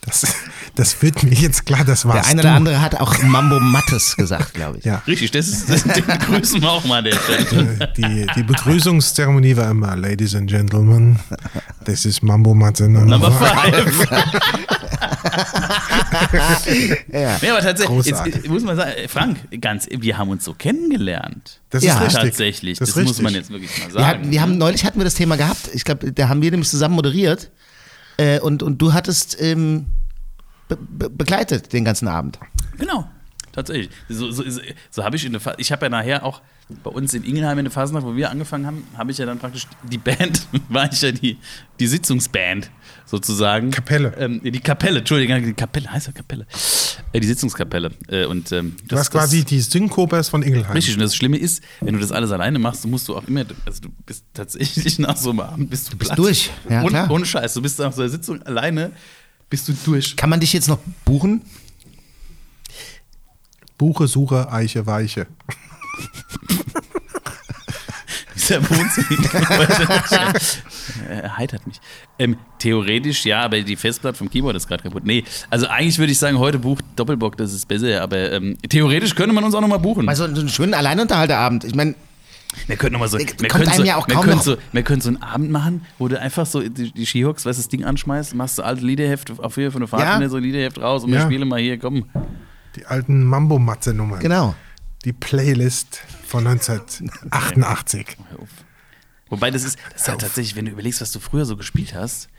Das, das wird mir jetzt klar, das war's. der eine du. oder andere hat auch Mambo Mattes gesagt, glaube ich. Ja. Richtig, das ist, das, den grüßen wir auch mal an der Stelle. Die, die Begrüßungszeremonie war immer, Ladies and Gentlemen, this is Mambo Matze Number Number five. [laughs] Ja. Nee, aber tatsächlich, jetzt, muss man sagen, Frank, ganz, wir haben uns so kennengelernt. Das Ja. ist richtig. Tatsächlich, das, ist muss man jetzt wirklich mal Wir, sagen. hatten, wir haben neulich hatten wir das Thema gehabt. Ich glaube, da haben wir nämlich zusammen moderiert. Äh, und, und du hattest ähm, be begleitet den ganzen Abend. Genau, tatsächlich. So, so, so, so habe ich in der Fa Ich habe ja nachher auch bei uns in Ingelheim in der Phasennacht, wo wir angefangen haben, habe ich ja dann praktisch die Band, [laughs] war ich ja die, die Sitzungsband sozusagen. Kapelle. Ähm, die Kapelle, Entschuldigung, die Kapelle, heißt ja Kapelle. Äh, die Sitzungskapelle. Äh, und, ähm, Du hast quasi die Synkopers von Ingelheim. Richtig, und das Schlimme ist, wenn du das alles alleine machst, musst du auch immer, also du bist tatsächlich [laughs] nach so einem Abend bist du, bist platt. durch. Ja, Und- klar. Ohne Scheiß, du bist nach so einer Sitzung alleine, bist du durch. Kann man dich jetzt noch buchen? Buche, Suche, Eiche, Weiche. [laughs] Dieser. [laughs] Er heitert mich. Ähm, theoretisch ja, aber die Festplatte vom Keyboard ist gerade kaputt. Nee, also eigentlich würde ich sagen, heute bucht Doppelbock, das ist besser, aber ähm, theoretisch könnte man uns auch nochmal buchen. Also so einen schönen Alleinunterhalterabend. Ich meine, Wir könnten noch mal so, Der wir können so, ja auch wir kaum können noch- so, wir können so einen Abend machen, wo du einfach so die, die Skihawks, weißt du, das Ding anschmeißt, machst du alte Liederheft auf hier von der Fahrt, Ja. so ein Liederheft raus und wir Ja. spielen mal hier, komm. Die alten Mambo-Matze-Nummern. genau. Die Playlist von 1988. Wobei das ist, das ist halt tatsächlich, wenn du überlegst, was du früher so gespielt hast,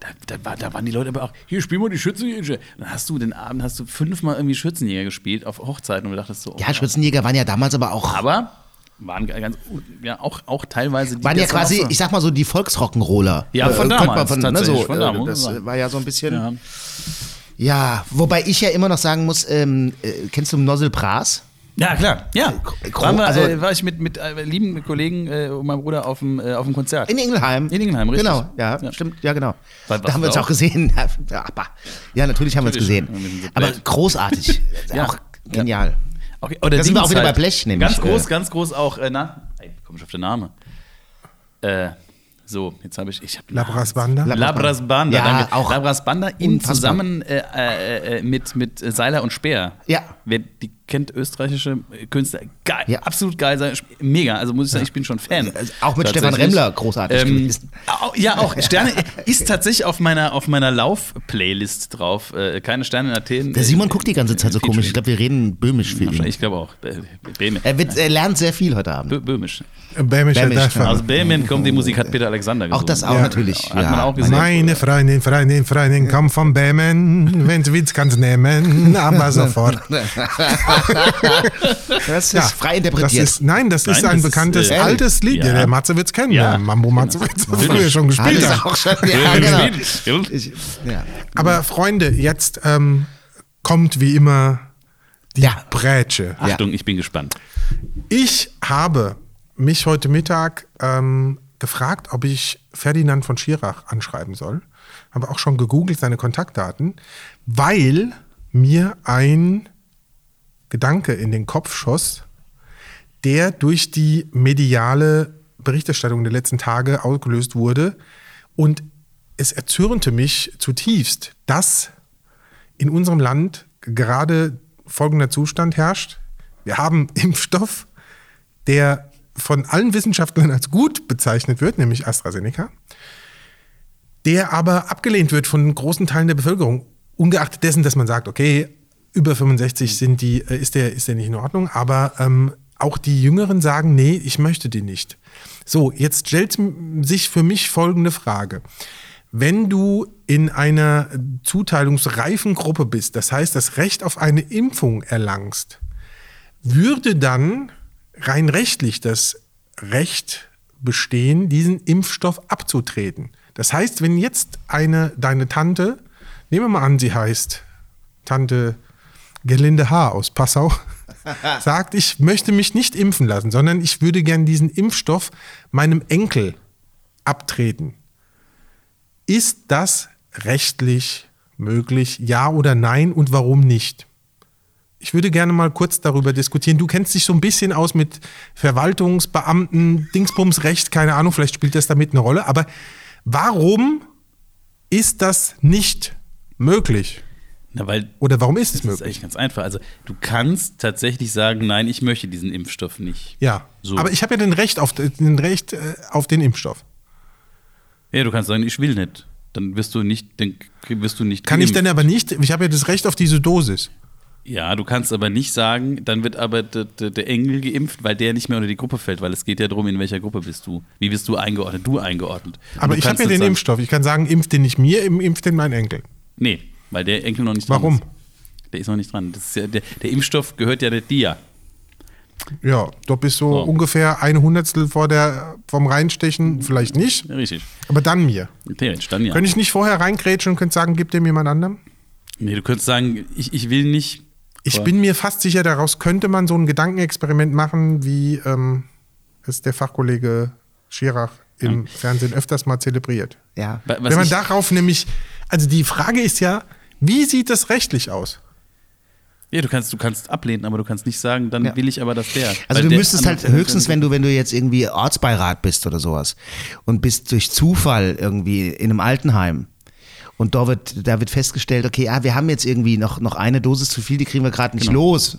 da, da, war, da waren die Leute aber auch, hier spielen wir die Schützenjäger. Dann hast du den Abend, hast du fünfmal irgendwie Schützenjäger gespielt auf Hochzeiten und du dachtest so, oh, Ja, Schützenjäger waren ja damals aber auch, aber waren ganz, ja, auch, auch teilweise die waren ja quasi, so. ich sag mal so, die Volksrock'n'Roller. Ja, von könnte damals, ne, tatsächlich, so, von äh, damals, Das war ja so ein bisschen. ja. Ja, wobei ich ja immer noch sagen muss, ähm, äh, kennst du Nozzle Bras? Ja, klar, ja. Gro- Waren wir, also- äh, war ich mit, mit äh, lieben Kollegen äh, und meinem Bruder auf dem, äh, auf dem Konzert. In Ingelheim. In Ingelheim, richtig. Genau, ja, Ja. stimmt, ja, genau. War- da haben wir uns auch gesehen. [laughs] Ja, ja natürlich haben wir uns Natürlich. gesehen. Wir sind so Aber großartig. [laughs] Ja. Auch genial. Okay, oder Da sind wir auch wieder halt. bei Blech, nämlich, Ganz groß, äh. ganz groß auch, äh, na, ey, komm ich auf den Namen. Äh, so, jetzt habe ich, ich habe Labras Banda. Lab- Labras Banda, Ja, danke. auch Labras Banda in unfassbar. zusammen äh, äh, äh, mit, mit Seiler und Speer. Ja. Wer die kennt, österreichische äh, Künstler, geil, Ja. absolut geil, sein, mega. Also muss ich sagen, ich bin schon Fan. Also auch mit Stefan. Remmler großartig Ähm, gewesen. ja, auch Sterne ist tatsächlich auf meiner, auf meiner Lauf-Playlist drauf. Äh, keine Sterne in Athen. Der Simon guckt die ganze Zeit so komisch. Ich glaube, wir reden böhmisch für ihn. Ich glaube auch. Bö- Böhmen. Er, wird, er lernt sehr viel heute Abend. Bö- Böhmisch. Dachfall. Aus Böhmen kommt die Musik, hat Peter Alexander gesungen. Auch das auch Ja. natürlich. Hat man ja. auch gesehen. Meine Freundin, Freundin, Freundin, komm von Bämen. Wenn du willst, kannst nehmen, aber [laughs] sofort. [laughs] [laughs] Das ist frei interpretiert. Das ist, nein, das ist Nein, ein das ist, bekanntes äh, altes Lied. ja. Der Matze wird's kennen. Ja. Der Mambo Matze wird's Natürlich. früher schon gespielt ist haben. auch schon, ja, genau. Ich, ja. Aber Freunde, jetzt ähm, kommt wie immer die Ja. Brätsche. Achtung, ich bin gespannt. Ich habe mich heute Mittag ähm, gefragt, ob ich Ferdinand von Schirach anschreiben soll. Habe auch schon gegoogelt seine Kontaktdaten, weil mir ein Gedanke in den Kopf schoss, der durch die mediale Berichterstattung der letzten Tage ausgelöst wurde. Und es erzürnte mich zutiefst, dass in unserem Land gerade folgender Zustand herrscht. Wir haben [laughs] Impfstoff, der von allen Wissenschaftlern als gut bezeichnet wird, nämlich AstraZeneca, der aber abgelehnt wird von großen Teilen der Bevölkerung, ungeachtet dessen, dass man sagt, okay, über 65 sind die, äh, ist, der, ist der nicht in Ordnung, aber ähm, auch die Jüngeren sagen, nee, ich möchte den nicht. So, jetzt stellt sich für mich folgende Frage. Wenn du in einer zuteilungsreifen Gruppe bist, das heißt, das Recht auf eine Impfung erlangst, würde dann rein rechtlich das Recht bestehen, diesen Impfstoff abzutreten. Das heißt, wenn jetzt eine, deine Tante, nehmen wir mal an, sie heißt Tante Gelinde H. aus Passau, [laughs] sagt, ich möchte mich nicht impfen lassen, sondern ich würde gern diesen Impfstoff meinem Enkel abtreten. Ist das rechtlich möglich? Ja oder nein? Und warum nicht? Ich würde gerne mal kurz darüber diskutieren. Du kennst dich so ein bisschen aus mit Verwaltungsbeamten, Dingsbumsrecht, keine Ahnung, vielleicht spielt das damit eine Rolle. Aber warum ist das nicht möglich? Na, weil Oder warum ist es das ist möglich? eigentlich ganz einfach. Also du kannst tatsächlich sagen, nein, ich möchte diesen Impfstoff nicht. Ja, So. aber ich habe ja den Recht auf den Recht äh, auf den Impfstoff. Ja, du kannst sagen, ich will nicht. Dann wirst du nicht, dann wirst du nicht. Kann ich geimpft. denn aber nicht? Ich habe ja das Recht auf diese Dosis. Ja, du kannst aber nicht sagen, dann wird aber der, der, der Engel geimpft, weil der nicht mehr unter die Gruppe fällt, weil es geht ja darum, in welcher Gruppe bist du. Wie bist du eingeordnet? Du eingeordnet. Und Aber du ich habe ja den sagen, Impfstoff. Ich kann sagen, impft den nicht mir, im- impft den mein Enkel. Nee, weil der Enkel noch nicht dran Warum? ist. Der ist noch nicht dran. Das ist ja, der, der Impfstoff gehört ja nicht dir. Ja, du bist so Oh. ungefähr ein Hundertstel vor der, vom Reinstechen, vielleicht nicht, Ja, Richtig. aber dann mir. Theoretisch, dann ja. Könnte ich nicht vorher reingrätschen und könnte sagen, gib dem jemand anderem? Nee, du könntest sagen, ich, ich will nicht. Ich bin mir fast sicher, daraus könnte man so ein Gedankenexperiment machen, wie ähm, es der Fachkollege Schirach im Fernsehen öfters mal zelebriert. Ja. Wa- was Wenn man darauf nämlich, also die Frage ist ja, wie sieht das rechtlich aus? Ja, du kannst, du kannst ablehnen, aber du kannst nicht sagen, dann Ja. will ich aber, dass der. Also du der müsstest halt höchstens, wenn du, wenn du jetzt irgendwie Ortsbeirat bist oder sowas und bist durch Zufall irgendwie in einem Altenheim und da wird, da wird festgestellt, okay, ah, wir haben jetzt irgendwie noch, noch eine Dosis zu viel, die kriegen wir gerade nicht Genau. los.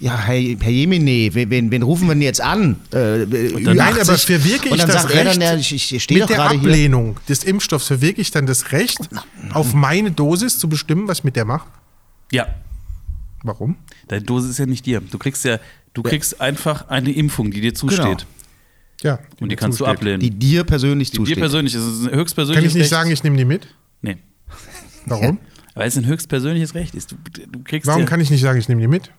Ja, Herr, Herr Jemine, wen, wen, rufen wir denn jetzt an? Äh, Nein, aber verwirke ich dann das sagt Recht dann, ja, ich, ich, mit der gerade hier. Ablehnung des Impfstoffs verwirke ich dann das Recht, auf meine Dosis zu bestimmen, was ich mit der mache? Ja, Warum? deine Dose ist ja nicht dir. Du kriegst ja, du kriegst einfach eine Impfung, die dir zusteht. Ja. Und die kannst du zusteht. ablehnen. Die dir persönlich Die dir zusteht. persönlich ist es ein höchstpersönliches Kann ich nicht Recht. sagen, ich nehme die mit? Nee. Warum? [laughs] Weil es ein höchstpersönliches Recht ist. Du, du kriegst Warum ja, kann ich nicht sagen, ich nehme die mit?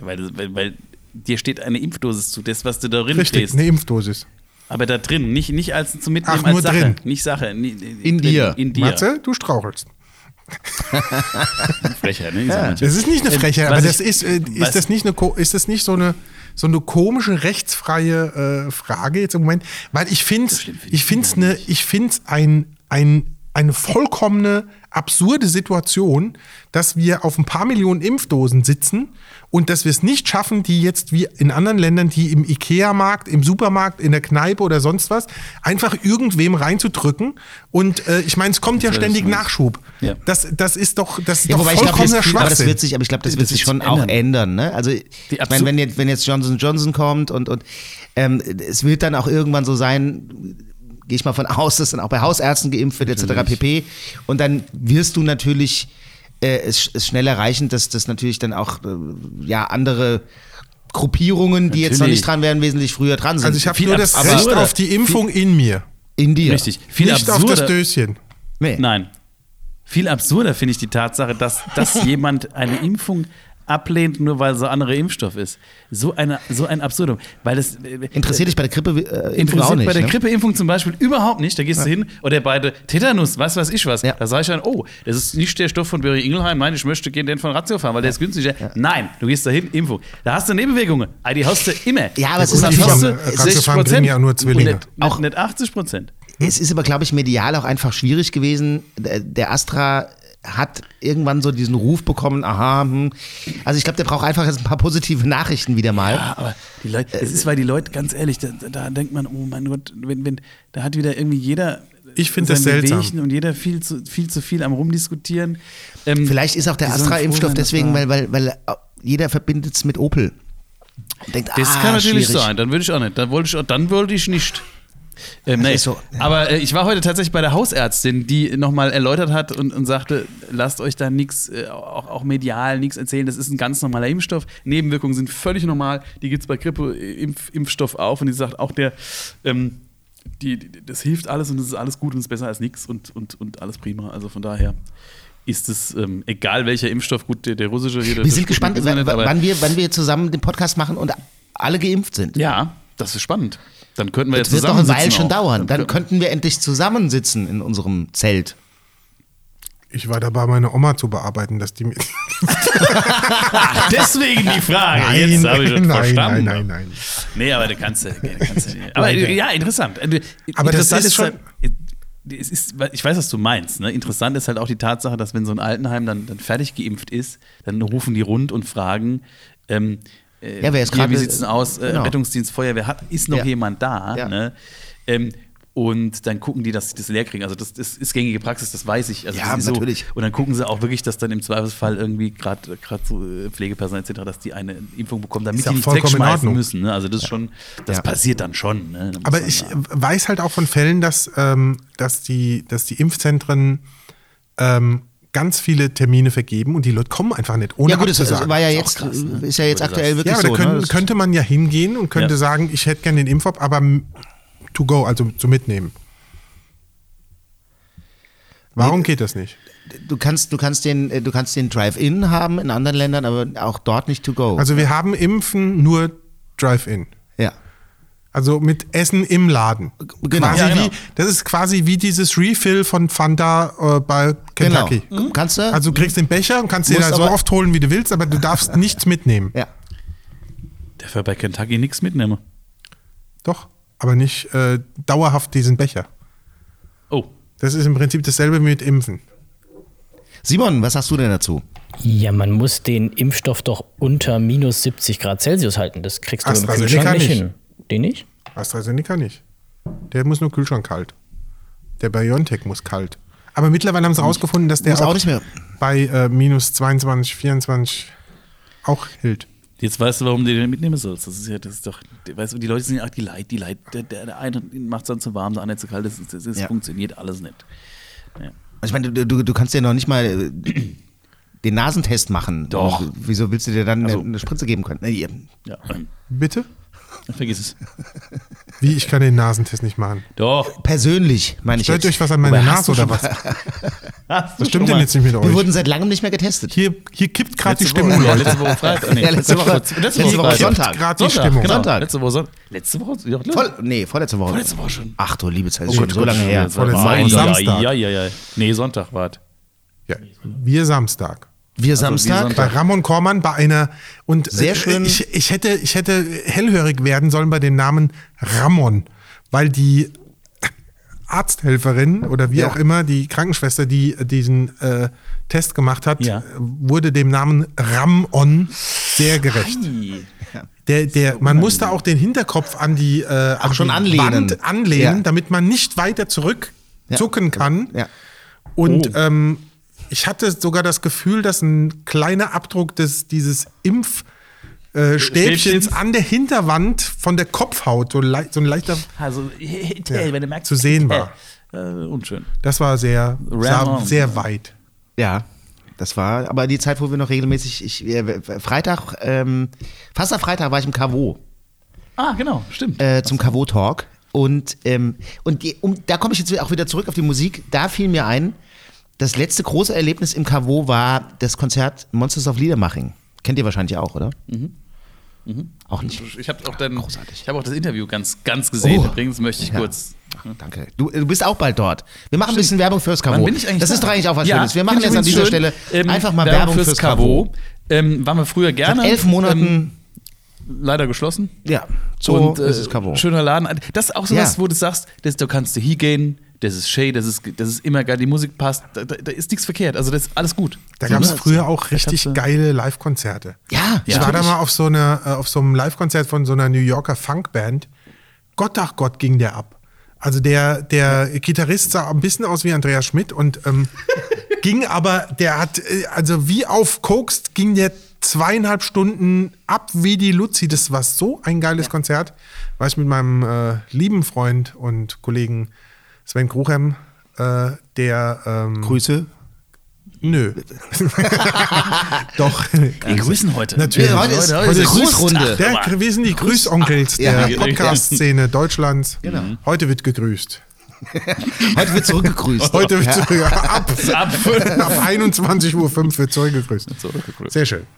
Ja, weil, weil, weil dir steht eine Impfdosis zu, das, was du darin Richtig, stehst. eine Impfdosis. Aber da drin, nicht, nicht als zum Mitnehmen Ach, nur als Sache. drin. Nicht Sache. nie- In drin, dir. In dir. Matze, du strauchelst. [laughs] Frechheit, ne? Manchmal. Das ist nicht eine Ähm, Frechheit, was aber das ich- ist, äh, ist das nicht eine, ist das nicht so eine, so eine komische rechtsfreie äh, Frage jetzt im Moment? Weil ich finde find ich es eine, ich finde ein, ein, eine vollkommene absurde Situation, dass wir auf ein paar Millionen Impfdosen sitzen und dass wir es nicht schaffen, die jetzt wie in anderen Ländern, die im Ikea-Markt, im Supermarkt, in der Kneipe oder sonst was, einfach irgendwem reinzudrücken. Und äh, ich meine, es kommt ja Das ständig. Nachschub. Ja. Das, das ist doch, das ist Ja, doch vollkommener das, aber das Schwachsinn. wird sich, aber ich glaube, das, Das wird sich schon sich auch ändern. ändern. Ne? Also ich meine, wenn jetzt, wenn jetzt Johnson Johnson kommt und und ähm, es wird dann auch irgendwann so sein, gehe ich mal von [laughs] aus, dass dann auch bei Hausärzten geimpft wird etc. pp. Und dann wirst du natürlich äh, es, es schnell erreichen, dass das natürlich dann auch äh, ja andere Gruppierungen, die jetzt noch Natürlich. nicht dran wären, wesentlich früher dran sind. Also ich habe Viel nur das Recht auf die Impfung in mir, in dir. Richtig. Viel nicht auf absurder, das Döschen. Nee. Nein. Viel absurder finde ich die Tatsache, dass, dass [laughs] jemand eine Impfung ablehnt, nur weil so anderer Impfstoff ist. So, eine, so ein Absurdum. Weil das, äh, Interessiert dich bei der Grippe äh, Impfung auch nicht. bei der ne? Grippeimpfung zum Beispiel überhaupt nicht. Da gehst du hin oder bei der Tetanus, was weiß ich was. Ja. Da sage ich dann, oh, das ist nicht der Stoff von Berry Ingelheim. Nein, ich möchte gerne den von Ratio fahren, weil der ist günstiger. Nein, du gehst da hin, Impfung. Da hast du Nebenwirkungen. Ah, Die hast du immer. Ja, aber es ist natürlich hast auch- 60 Ratiofarm kriegen ja nur Zwillinge. Nicht, auch nicht 80 Prozent. Es ist aber, glaube ich, medial auch einfach schwierig gewesen. Der Astra hat irgendwann so diesen Ruf bekommen, aha, hm. also ich glaube, der braucht einfach jetzt ein paar positive Nachrichten wieder mal. Ja, aber die Leute, es ist, weil die Leute, ganz ehrlich, da, da denkt man, oh mein Gott, wenn, wenn, da hat wieder irgendwie jeder. Ich finde das seltsam. Wehwehchen Und jeder viel zu viel, zu viel am Rumdiskutieren. Ähm, Vielleicht ist auch der Astra-Impfstoff deswegen, weil, weil, weil jeder verbindet es mit Opel. Und denkt, Das ah, kann natürlich schwierig. sein, dann würde ich auch nicht. Dann wollte ich, dann wollte ich nicht. Ähm, nee. so, ja. Aber äh, ich war heute tatsächlich bei der Hausärztin, die nochmal erläutert hat und, und sagte, lasst euch da nichts, äh, auch, auch medial nichts erzählen, das ist ein ganz normaler Impfstoff. Nebenwirkungen sind völlig normal, die gibt es bei Grippe-Impfstoff auch und die sagt auch der, ähm, die, die, das hilft alles und es ist alles gut und es ist besser als nichts und, und, und alles prima. Also von daher ist es, ähm, egal welcher Impfstoff, gut, der, der russische hier, Wir sind gespannt, wann, wir, wann wir zusammen den Podcast machen und alle geimpft sind. ja, das ist spannend. Dann könnten wir Das jetzt wird doch ein Weil zusammensitzen schon dauern. Dann könnten- könnten wir endlich zusammensitzen in unserem Zelt. Ich war dabei, meine Oma zu bearbeiten, dass die mir. Ach, [laughs] deswegen die Frage. Nein, Jetzt habe ich das nein, verstanden. nein, nein, nein. Nee, aber du kannst, du kannst du- Aber ja, interessant. Äh, Aber das Interessant ist schon- halt- es ist, ich weiß, was du meinst. Ne? Interessant ist halt auch die Tatsache, dass wenn so ein Altenheim dann, dann fertig geimpft ist, dann rufen die rund und fragen, ähm, äh, Ja, wer ist gerade- wie sieht es denn aus? Äh, genau. Rettungsdienst, Feuerwehr, hat, ist noch Ja. jemand da? Ja. Ne? Ähm, und dann gucken die, dass sie das leer kriegen. Also das, das ist gängige Praxis, das weiß ich. Also Ja, natürlich. So. Und dann gucken sie auch wirklich, dass dann im Zweifelsfall irgendwie gerade gerade so äh, Pflegepersonal etc., dass die eine Impfung bekommen, damit die in wegschmeißen müssen. Ne? Also das ist schon, das Ja. passiert dann schon. Ne? Da muss Aber ich sagen. weiß halt auch von Fällen, dass, ähm, dass, die, dass die Impfzentren ähm, ganz viele Termine vergeben und die Leute kommen einfach nicht, ohne Ja gut, das abzusagen. war ja jetzt, krass, ne? ist ja jetzt aktuell wirklich Ja, aber so. da können, ne? Könnte man ja hingehen und könnte Ja. sagen, ich hätte gerne den Impfop, aber to go, also zu mitnehmen. Warum geht das nicht? du kannst, du kannst den, äh, du kannst den Drive-In haben in anderen Ländern, aber auch dort nicht to go. Also wir haben Impfen nur Drive-In. Also mit Essen im Laden. Genau. Quasi Ja, genau. wie, das ist quasi wie dieses Refill von Fanta äh, bei Kentucky. Genau. Kannst du? Also du kriegst den Becher und kannst den Musst da so oft holen, wie du willst, aber du darfst nichts mitnehmen. ja. Darf er bei Kentucky nichts mitnehmen? Doch, aber nicht äh, dauerhaft diesen Becher. Oh. Das ist im Prinzip dasselbe wie mit Impfen. Simon, was sagst du denn dazu? Ja, man muss den Impfstoff doch unter minus 70 Grad Celsius halten. Das kriegst du im AstraZeneca Kühlschrank nicht nicht. hin. Den nicht? AstraZeneca nicht. Der muss nur Kühlschrank kalt. Der BioNTech muss kalt. Aber mittlerweile haben sie rausgefunden, dass der Muss auch nicht mehr. bei äh, minus 22, 24 auch hält. Jetzt weißt du, warum du den mitnehmen sollst. Das ist ja, das ist doch, weißt du, die Leute sind ja auch die Leid, die Leid. Der, der, der eine macht es dann zu warm, der andere zu kalt. Das, das, das Ja. funktioniert alles nicht. Ja. Ich meine, du, du, du kannst dir noch nicht mal äh, den Nasentest machen. Doch. Und Wieso willst du dir dann eine, Also- eine Spritze geben können? Ja, Bitte? Vergiss es. Wie, ich kann den Nasentest nicht machen. Doch. persönlich, meine ich jetzt. euch was an hast Nase oder was? [laughs] Was stimmt denn jetzt nicht mit Wir euch? wurden seit langem nicht mehr getestet. Hier, hier kippt gerade die Stimmung, Woche, ja, letzte Woche Freitag. Nee, Ja, letzte Woche- letzte letzte Woche Woche. Sonntag. Gerade die Sonntag, Stimmung. Genau. Sonntag. Letzte Woche Sonntag. Letzte Woche? Ja, klar. Voll, nee, vorletzte Woche. Vorletzte Woche schon. Ach du liebe Zeit, Oh ist schon Gott, so Gott, lange her. Vorletzte Woche Samstag. Ja, ja, ja. Nee, Sonntag war es. Ja, wir Samstag. Wir wie Samstag. Bei Ramon Kormann bei einer und Sehr äh, schön. Ich, ich hätte ich hätte hellhörig werden sollen bei dem Namen Ramon, weil die Arzthelferin oder wie Ja. auch immer die Krankenschwester, die diesen äh, Test gemacht hat, Ja. wurde dem Namen Ramon sehr gerecht. Der, der, man musste auch den Hinterkopf an die, äh, an schon die anlehnen. Wand anlehnen, Ja. damit man nicht weiter zurück Ja. zucken kann. Ja. Und Oh. ähm, ich hatte sogar das Gefühl, dass ein kleiner Abdruck des, dieses Impfstäbchens äh, Stäbchens Stäbchens? an der Hinterwand von der Kopfhaut, so, lei- so ein leichter, Also, Ja, wenn du merkst, zu sehen war. Äh, unschön. das war sehr, sah sehr weit. Ja, das war aber die Zeit, wo wir noch regelmäßig, ich, äh, Freitag, ähm, fast am Freitag war ich im Cavo, Ah, genau, stimmt. äh, zum Cavo Talk und, ähm, und die, um, da komme ich jetzt auch wieder zurück auf die Musik, da fiel mir ein, das letzte große Erlebnis im Cavo war das Konzert Monsters of Liedermaching. Kennt ihr wahrscheinlich auch, oder? Auch nicht. Ich habe auch, ich hab auch das Interview ganz, ganz gesehen. Oh. Übrigens möchte ich Ja. kurz. Danke. Du, du bist auch bald dort. Wir machen ein bisschen Werbung fürs Cavo. Wann bin ich eigentlich das da? ist doch eigentlich auch was Ja, Schönes. Wir machen jetzt an dieser übrigens Stelle schön. Ähm, einfach mal Werbung, fürs, Cavo. Ähm, waren wir früher gerne. Seit elf Monaten, Ähm, leider geschlossen. ja, so und äh, ist es Cavo. schöner Laden. Das ist auch so Ja. was, wo du sagst, das, da kannst du hingehen, das ist Shay, das ist, das ist immer geil, die Musik passt, da, da, da ist nichts verkehrt. Also das ist alles gut. Da So, gab es ne? früher auch richtig geile Live-Konzerte. Ja, Ich war da mal auf so, einer, äh, auf so einem Live-Konzert von so einer New Yorker Funkband. Gott ach Gott ging der ab. Also der, der Gitarrist sah ein bisschen aus wie Andreas Schmidt und ähm, [laughs] ging aber, der hat, äh, also wie auf Koks ging der zweieinhalb Stunden ab wie die Luzi. Das war so ein geiles Konzert. War ich mit meinem äh, lieben Freund und Kollegen Sven Kruchem, äh, der ähm, Grüße. Nö. [laughs] Doch. Wir grüßen heute. Natürlich. Heute ist- Heute heute ist Grüßrunde. Der, wir sind die Grüßonkels Ja. der Podcast-Szene Deutschlands. Genau. Heute wird gegrüßt. [laughs] Heute wird zurückgegrüßt. Heute wird ja. zurück, ab, [laughs] Ab. ab 21.05 Uhr wird zurückgegrüßt. Zurückgegrüßt. Sehr schön.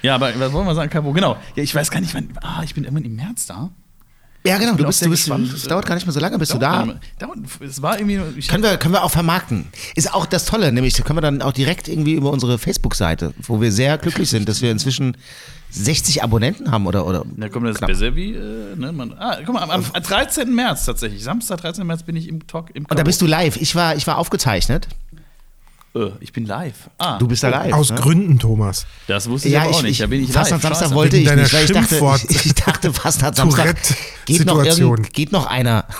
Ja, aber was wollen wir sagen, Cabo? Genau. Ja, ich weiß gar nicht, wann. Ah, ich bin irgendwann im März da. Ja, genau. Du bist, du bist, es dauert gar nicht mehr so lange, bist du da. Dauert, es war irgendwie. Können wir, können wir auch vermarkten. Ist auch das Tolle, nämlich da können wir dann auch direkt irgendwie über unsere Facebook-Seite, wo wir sehr glücklich sind, dass wir inzwischen 60 Abonnenten haben oder, oder Da kommt das knapp. besser wie, äh, ne, man, ah, guck mal, am, am 13. März tatsächlich, Samstag, 13. März bin ich im Talk im Und da bist du live. Ich war, ich war aufgezeichnet. Äh, ich bin live. Ah, Du bist da live. Aus ne? Gründen, Thomas. das wusste ich aber auch nicht. Da bin ich fast live. am Samstag Scheiße. wollte ich nicht, weil ich dachte, ich, [laughs] ich dachte fast am Samstag geht noch, irgend, geht noch einer. [laughs]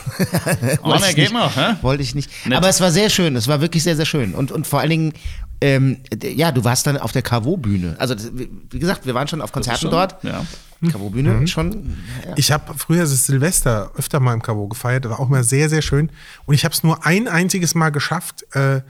Oh, Wollte ne, ich geht nicht. noch, hä? Wollte ich nicht. Nett. Aber es war sehr schön. Es war wirklich sehr, sehr schön. Und, und vor allen Dingen, ähm, ja, du warst dann auf der Cavo-Bühne. Also, wie gesagt, wir waren schon auf Konzerten schon- dort. ja. Cavo-Bühne schon. Ja. Ich habe früher das Silvester öfter mal im Cabo gefeiert, war auch mal sehr, sehr schön. Und ich habe es nur ein einziges Mal geschafft, äh,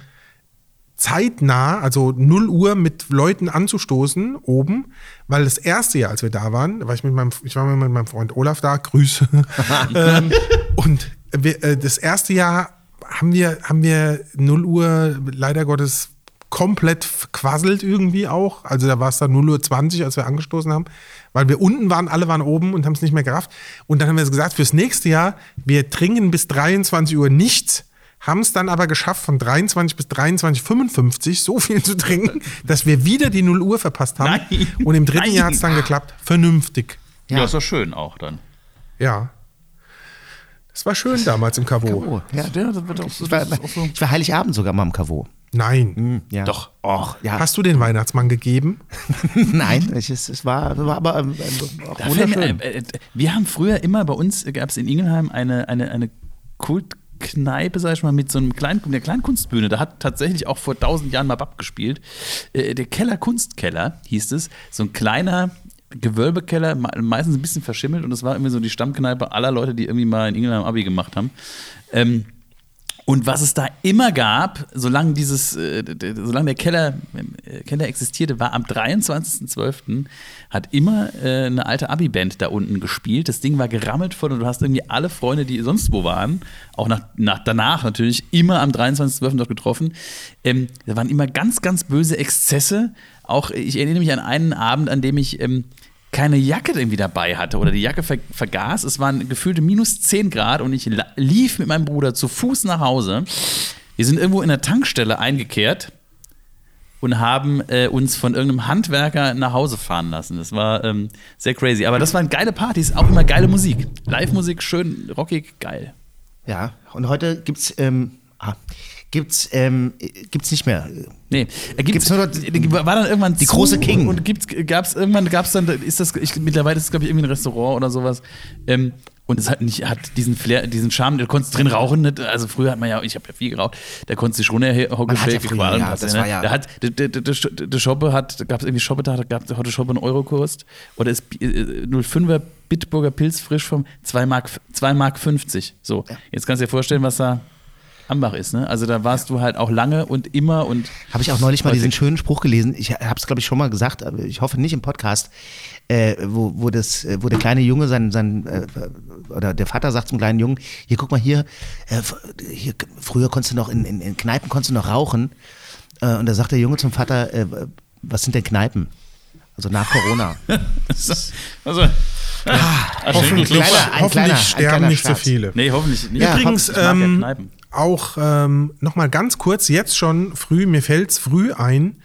zeitnah, also 0 Uhr mit Leuten anzustoßen oben, weil das erste Jahr, als wir da waren, war ich mit meinem, ich war mit meinem Freund Olaf da, Grüße. [laughs] ähm, und wir, äh, das erste Jahr haben wir, haben wir 0 Uhr leider Gottes komplett verquasselt irgendwie auch. Also da war es dann 0 Uhr 20, als wir angestoßen haben, weil wir unten waren, alle waren oben und haben es nicht mehr gerafft. Und dann haben wir gesagt, fürs nächste Jahr, wir trinken bis 23 Uhr nichts, haben es dann aber geschafft, von 23 bis 23.55 so viel zu trinken, dass wir wieder die 0 Uhr verpasst haben. Nein. Und im dritten Nein. Jahr hat es dann geklappt. Vernünftig. Ja, ist doch schön auch dann. Ja. Das war schön damals im Cavo. Oh, ja. Ja, Ich war, Heiligabend sogar mal im Kavo. Nein. Ja. Doch. Och, ja. Hast du den Weihnachtsmann gegeben? [laughs] Nein, ich, es, es war, war aber ähm, ähm, wunderschön. ein, äh, äh, wir haben früher immer bei uns, gab es in Ingelheim eine, eine, eine Kultkneipe, sag ich mal, mit so einem kleinen, mit einer kleinen Kunstbühne. Da hat tatsächlich auch vor tausend Jahren mal Bab gespielt. Äh, der Keller Kunstkeller hieß es. So ein kleiner Gewölbekeller, me- meistens ein bisschen verschimmelt und das war irgendwie so die Stammkneipe aller Leute, die irgendwie mal in Ingelheim Abi gemacht haben. Ähm, und was es da immer gab, solange dieses, äh, solange der Keller, äh, Keller existierte, war am 23.12. hat immer äh, eine alte Abi-Band da unten gespielt. Das Ding war gerammelt voll und du hast irgendwie alle Freunde, die sonst wo waren, auch nach, nach danach natürlich, immer am 23.12. dort getroffen. Ähm, da waren immer ganz, ganz böse Exzesse. Auch ich erinnere mich an einen Abend, an dem ich ähm, keine Jacke irgendwie dabei hatte oder die Jacke ver vergaß. Es waren gefühlte minus 10 Grad und ich lief mit meinem Bruder zu Fuß nach Hause. Wir sind irgendwo in der Tankstelle eingekehrt und haben äh, uns von irgendeinem Handwerker nach Hause fahren lassen. Das war ähm, sehr crazy. Aber das waren geile Partys, auch immer geile Musik. Live-Musik, schön rockig, geil. Ja, und heute gibt's, ähm, ah, gibt's, ähm, gibt's nicht mehr. Nee, äh, gibt's, Gibt's nur äh, war dann irgendwann Die große King. Und, gibt's, gab's irgendwann, gab's dann, ist das, ich, mittlerweile ist es, glaube ich, irgendwie ein Restaurant oder sowas. Ähm, und es hat nicht, hat diesen Flair, diesen Charme, du konntest drin rauchen, nicht? also früher hat man ja, ich habe ja viel geraucht, da konntest du schon hocken, hat ja war ja, das, das ne? war ja- Da hat, der, der, der, der, der Shoppe hat, gab es irgendwie Shoppetag, gab heute Shoppe einen Eurokurs oder ist äh, 05er Bitburger Pilz frisch vom 2 Mark, 2 Mark 50. So, jetzt kannst du dir vorstellen, was da Ambach ist, ne? Also da warst du halt auch lange und immer und Habe ich auch neulich mal diesen schönen Spruch gelesen. Ich habe es, glaube ich, schon mal gesagt, aber ich hoffe nicht im Podcast, äh, wo, wo, das, äh, wo der kleine Junge, sein, sein, äh, oder der Vater sagt zum kleinen Jungen, hier guck mal hier, äh, hier früher konntest du noch, in, in, in Kneipen konntest du noch rauchen. Äh, und da sagt der Junge zum Vater, äh, was sind denn Kneipen? Also nach Corona. [laughs] also, Hoffentlich, Hoffentlich, kleiner, ein Hoffentlich kleiner, ein sterben nicht so Scherz. viele. Nee, hoffentlich nicht. Ja, Übrigens, ja ähm, Kneipen. auch ähm, nochmal ganz kurz, jetzt schon früh, mir fällt es früh ein,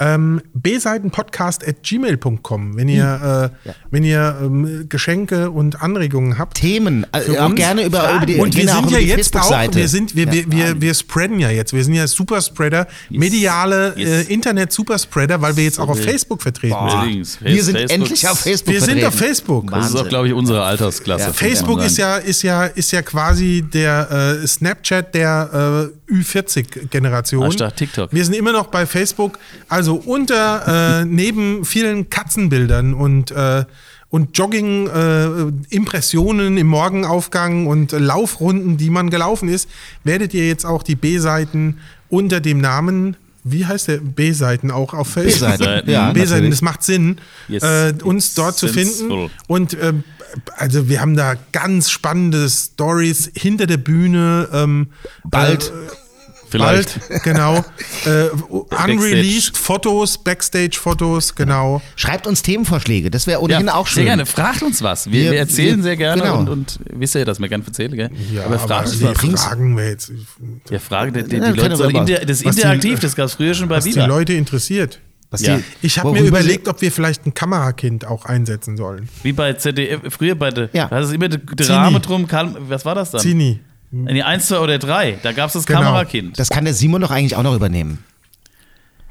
ähm, bseitenpodcast at gmail.com, wenn ihr, äh, wenn ihr ähm, Geschenke und Anregungen habt. Themen, äh, Für auch gerne über, über die, und wir sind ja jetzt auch, wir sind, wir, wir, wir, wir spreaden ja jetzt, wir sind ja Superspreader, mediale Yes. äh, Internet-Superspreader, weil wir jetzt auch auf. Facebook vertreten sind. Allerdings. wir sind Facebook- endlich auf Facebook Wir sind vertreten. auf Facebook. Das ist auch, Wahnsinn. glaube ich, unsere Altersklasse. Ja. Facebook ist ja, ist ja, ist ja quasi der äh, Snapchat der äh, Ü40-Generation. Anstatt TikTok. Wir sind immer noch bei Facebook. Also unter, äh, neben vielen Katzenbildern und, äh, und Jogging-Impressionen im Morgenaufgang und äh, Laufrunden, die man gelaufen ist, werdet ihr jetzt auch die B-Seiten unter dem Namen wie heißt der B-Seiten auch auf Facebook? B-Seiten, ja, [laughs] B-Seiten, das macht Sinn, Yes, äh, uns dort zu finden. Und ähm, also wir haben da ganz spannende Stories hinter der Bühne. Ähm, Bald. Äh, Vielleicht. bald, genau. [laughs] äh, unreleased Fotos, Backstage-Fotos, genau. Schreibt uns Themenvorschläge, das wäre ohnehin auch schön. Sehr gerne. Fragt uns was. Wir, Wir- wir erzählen wir- sehr gerne genau. und, und wisst ihr, dass wir gerne erzählen, gell? Ja, aber fragt uns die was. Fragen wir jetzt, Ja, Frage, die, die, Ja, die Leute mal. inter, das Was die- interaktiv, das gab es früher schon bei was die. Leute interessiert. Was Ja. die- Ich habe mir überlegt, ob wir vielleicht ein Kamerakind auch einsetzen sollen. Wie bei ZDF, früher bei der, Ja. da ist immer der Drame drum, Karl, was war das dann? Zini. Nee, eins, zwei oder drei, da gab es das Genau. Kamerakind. Das kann der Simon doch eigentlich auch noch übernehmen.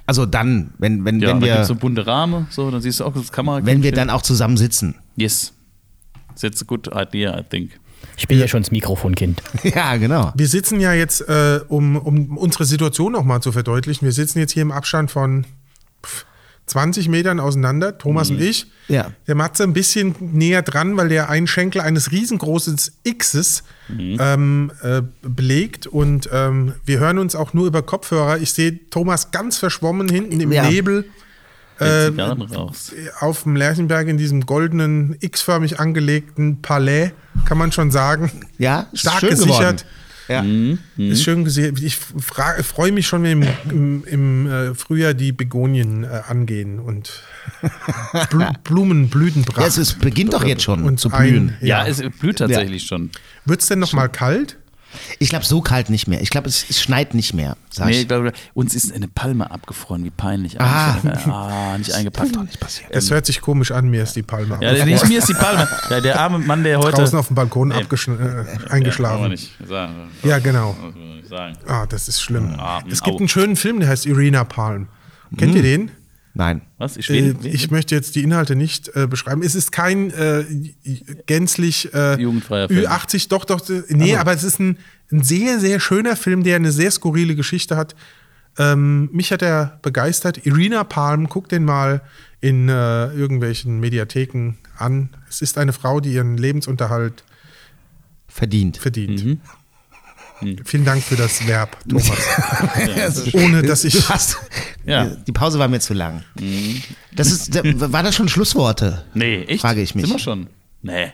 Also dann, wenn, wenn, ja, wenn, wir, so bunte Rahmen, so, dann siehst du auch das Kamerakind. wenn wir dann auch zusammen sitzen. Yes. That's a good idea, I think. Ich bin ja schon das Mikrofonkind. [laughs] ja, genau. Wir sitzen ja jetzt, äh, um, um unsere Situation noch mal zu verdeutlichen, wir sitzen jetzt hier im Abstand von 20 Metern auseinander, Thomas und ich. Ja. Der Matze ein bisschen näher dran, weil der einen Schenkel eines riesengroßen Xs ähm, äh, belegt. Und ähm, wir hören uns auch nur über Kopfhörer. Ich sehe Thomas ganz verschwommen hinten im Ja. Nebel Äh, auf dem Lerchenberg in diesem goldenen, x-förmig angelegten Palais, kann man schon sagen. Ja, Stark schön gesichert. geworden. Ja. Ist schön gesehen. Ich freue mich schon, wenn im, im, im äh, Frühjahr die Begonien äh, angehen und Blu [laughs] Blumen, Blütenpracht. Ja, es ist, beginnt doch jetzt schon und zu blühen. Ein, Ja, ja. es blüht tatsächlich schon. Wird es denn noch mal kalt? Ich glaube, so kalt nicht mehr. Ich glaube, es, es schneit nicht mehr. Sag Nee, ich. glaube, uns ist eine Palme abgefroren, wie peinlich. Ah. ah nicht eingepackt. nicht passiert. Es hört sich komisch an, mir ist die Palme Ja, der- nicht mir ist die Palme. Ja, der arme Mann, der heute. draußen auf dem Balkon Nee. äh, eingeschlafen. nicht sagen. Ja, genau. Sagen. Ah, das ist schlimm. Ah, es gibt au. einen schönen Film, der heißt Irina Palm. Kennt ihr den? Nein. Was? Ich, Äh, ich möchte jetzt die Inhalte nicht äh, beschreiben. Es ist kein äh, gänzlich äh, Jugendfreier Film. Ü80, doch, doch. äh, Nee, aber es ist ein, ein sehr, sehr schöner Film, der eine sehr skurrile Geschichte hat. Ähm, mich hat er begeistert. Irina Palm, guck den mal in äh, irgendwelchen Mediatheken an. Es ist eine Frau, die ihren Lebensunterhalt Verdient. verdient. Mhm. Vielen Dank für das Verb, Thomas. [laughs] Ohne dass ich. Hast, Ja. Die Pause war mir zu lang. Das ist, war das schon Schlussworte? nee, echt? Frage ich mich. Sind wir schon? Nee.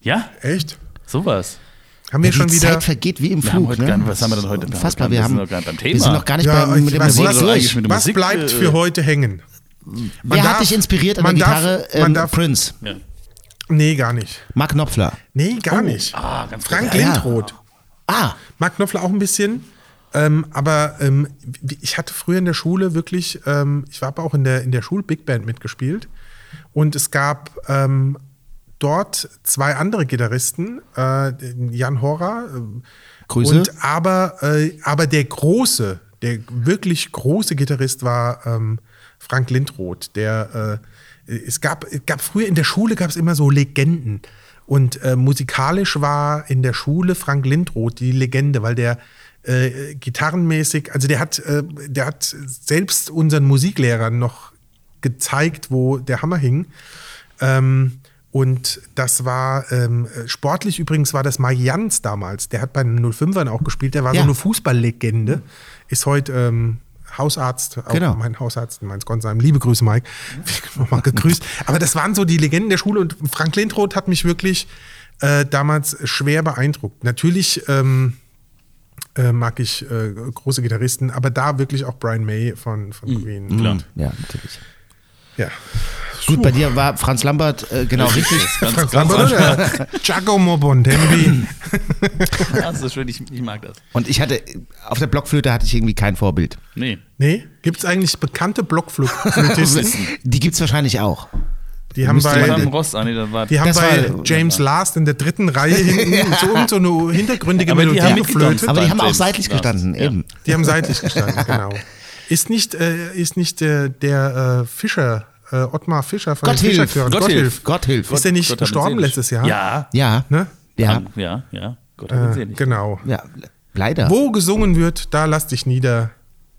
Ja? Echt? Sowas. Haben wir die schon wieder. Zeit vergeht wie im Wir haben Flug. heute ne? gar nicht- was haben wir denn heute? Unfassbar. Wir Wir, sind haben, noch gar nicht beim Thema. wir sind noch gar nicht Ja, bei, mit dem was- was- durch. mit der Was Musik, bleibt äh, für heute hängen? Man Wer darf- hat dich inspiriert an der man darf- Gitarre? man Ähm, darf- Prince. Ja. Nee, gar nicht. Mark Knopfler. Nee, gar nicht. Ah, ganz Frank. Ja. Lindroth. Ah, Mark Knopfler auch ein bisschen. Ähm, aber ähm, ich hatte früher in der Schule wirklich, ähm, ich habe auch in der, in der Schul Big Band mitgespielt. Und es gab ähm, dort zwei andere Gitarristen, äh, Jan Horra. ähm, Grüße. Und aber, äh, aber der große, der wirklich große Gitarrist war ähm, Frank Lindroth. Der, äh, es, gab, es gab früher in der Schule gab es immer so Legenden. Und äh, musikalisch war in der Schule Frank Lindroth die Legende, weil der äh, gitarrenmäßig, also der hat, äh, der hat selbst unseren Musiklehrern noch gezeigt, wo der Hammer hing. Ähm, und das war ähm, sportlich übrigens war das Jans damals. Der hat bei den 05ern auch gespielt. Der war Ja. so eine Fußballlegende. Ist heute ähm, Hausarzt, auch Genau. mein Hausarzt in Mainz-Gonsheim. Liebe Grüße, Mike. [laughs] Nochmal gegrüßt. Aber das waren so die Legenden der Schule und Frank Lindroth hat mich wirklich äh, damals schwer beeindruckt. Natürlich ähm, äh, mag ich äh, große Gitarristen, aber da wirklich auch Brian May von, von Queen. Klar. ja, natürlich. Ja. Gut, bei dir war Franz Lambert äh, genau richtig. Ganz, Frank ganz Lambert oder [laughs] Giacomo Bontempi. [laughs] Das ist schön, ich, ich mag das. Und ich hatte, auf der Blockflöte hatte ich irgendwie kein Vorbild. Nee. Nee, gibt es eigentlich bekannte Blockflötisten? Die gibt es wahrscheinlich auch. Die haben bei, Rost, ah, nee, war. die haben bei war- James Last in der dritten Reihe hinten [laughs] so, so eine hintergründige Aber die Melodie geflötet. Aber die haben auch seitlich Last, gestanden, ja. eben. Die haben seitlich gestanden, genau. Ist nicht, äh, ist nicht äh, der äh, Fischer, äh, Ottmar Fischer von Gott den hilf. Fischerchören. Gott hilf. Gott hilf. Ist der nicht Gott gestorben letztes Jahr? Ja. Ja, Ne? ja, Ja, ja. Gott hat Äh, genau. ja, leider. Wo gesungen wird, da lass dich nieder,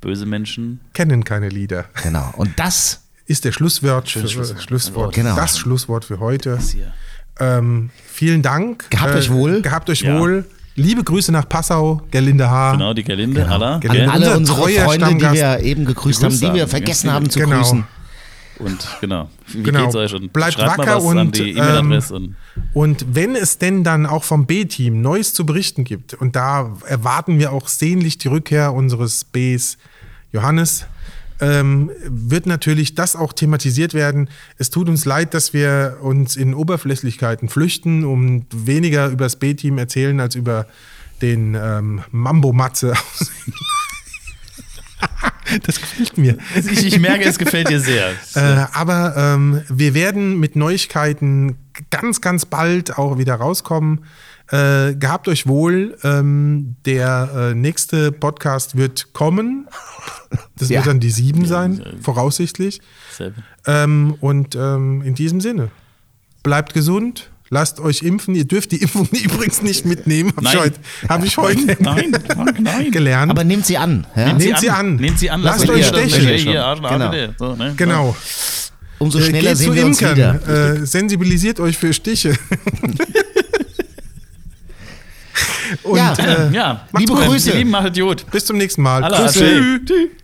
Böse Menschen. kennen keine Lieder. Genau. Und das, Ist der Schlusswort, für, Schlusswort. Schlusswort Genau. das Schlusswort für heute. hier. Ähm, vielen Dank. Gehabt Äh, euch wohl. Gehabt euch Ja. wohl. Liebe Grüße nach Passau, Gerlinde H. Genau, die Gerlinde, Allah. an Gerlinde. alle Unser unsere Freunde, die Stammgast. wir eben gegrüßt haben, Gegrüßt die wir haben. vergessen haben zu Genau. grüßen. Und genau. Wie Genau. geht's euch? Und Bleibt schreibt wacker mal was an und, die E-Mail-Adresse. und Und wenn es denn dann auch vom B-Team Neues zu berichten gibt, und da erwarten wir auch sehnlich die Rückkehr unseres Bs Johannes, ähm, wird natürlich das auch thematisiert werden. Es tut uns leid, dass wir uns in Oberflächlichkeiten flüchten, um weniger über das B-Team erzählen als über den ähm, Mambo-Matze aus. [laughs] das gefällt mir. ich, ich merke, es gefällt dir sehr. Äh, aber ähm, wir werden mit Neuigkeiten ganz, ganz bald auch wieder rauskommen. Äh, gehabt euch wohl. Ähm, der äh, nächste Podcast wird kommen. Das Ja. wird dann die sieben sein, voraussichtlich. Selbe. Ähm, und ähm, in diesem Sinne, bleibt gesund, Lasst euch impfen. Ihr dürft die Impfung [laughs] übrigens nicht mitnehmen. Habe ich Nein. heute, hab ich heute Nein, [laughs] Frank, nein. gelernt. Aber nehmt sie an. Ja? Nehmt sie an. Nehmt sie an. Lasst euch stechen. Hier, Genau. So, ne? genau. Umso Äh, schneller geht sehen zu wir uns Imkern. wieder. Äh, sensibilisiert euch für Stiche. [laughs] Und Ja. äh, Ja, Liebe. Grüße. Lieben, macht gut. bis zum nächsten Mal. Grüße. Tschüss. Tschüss.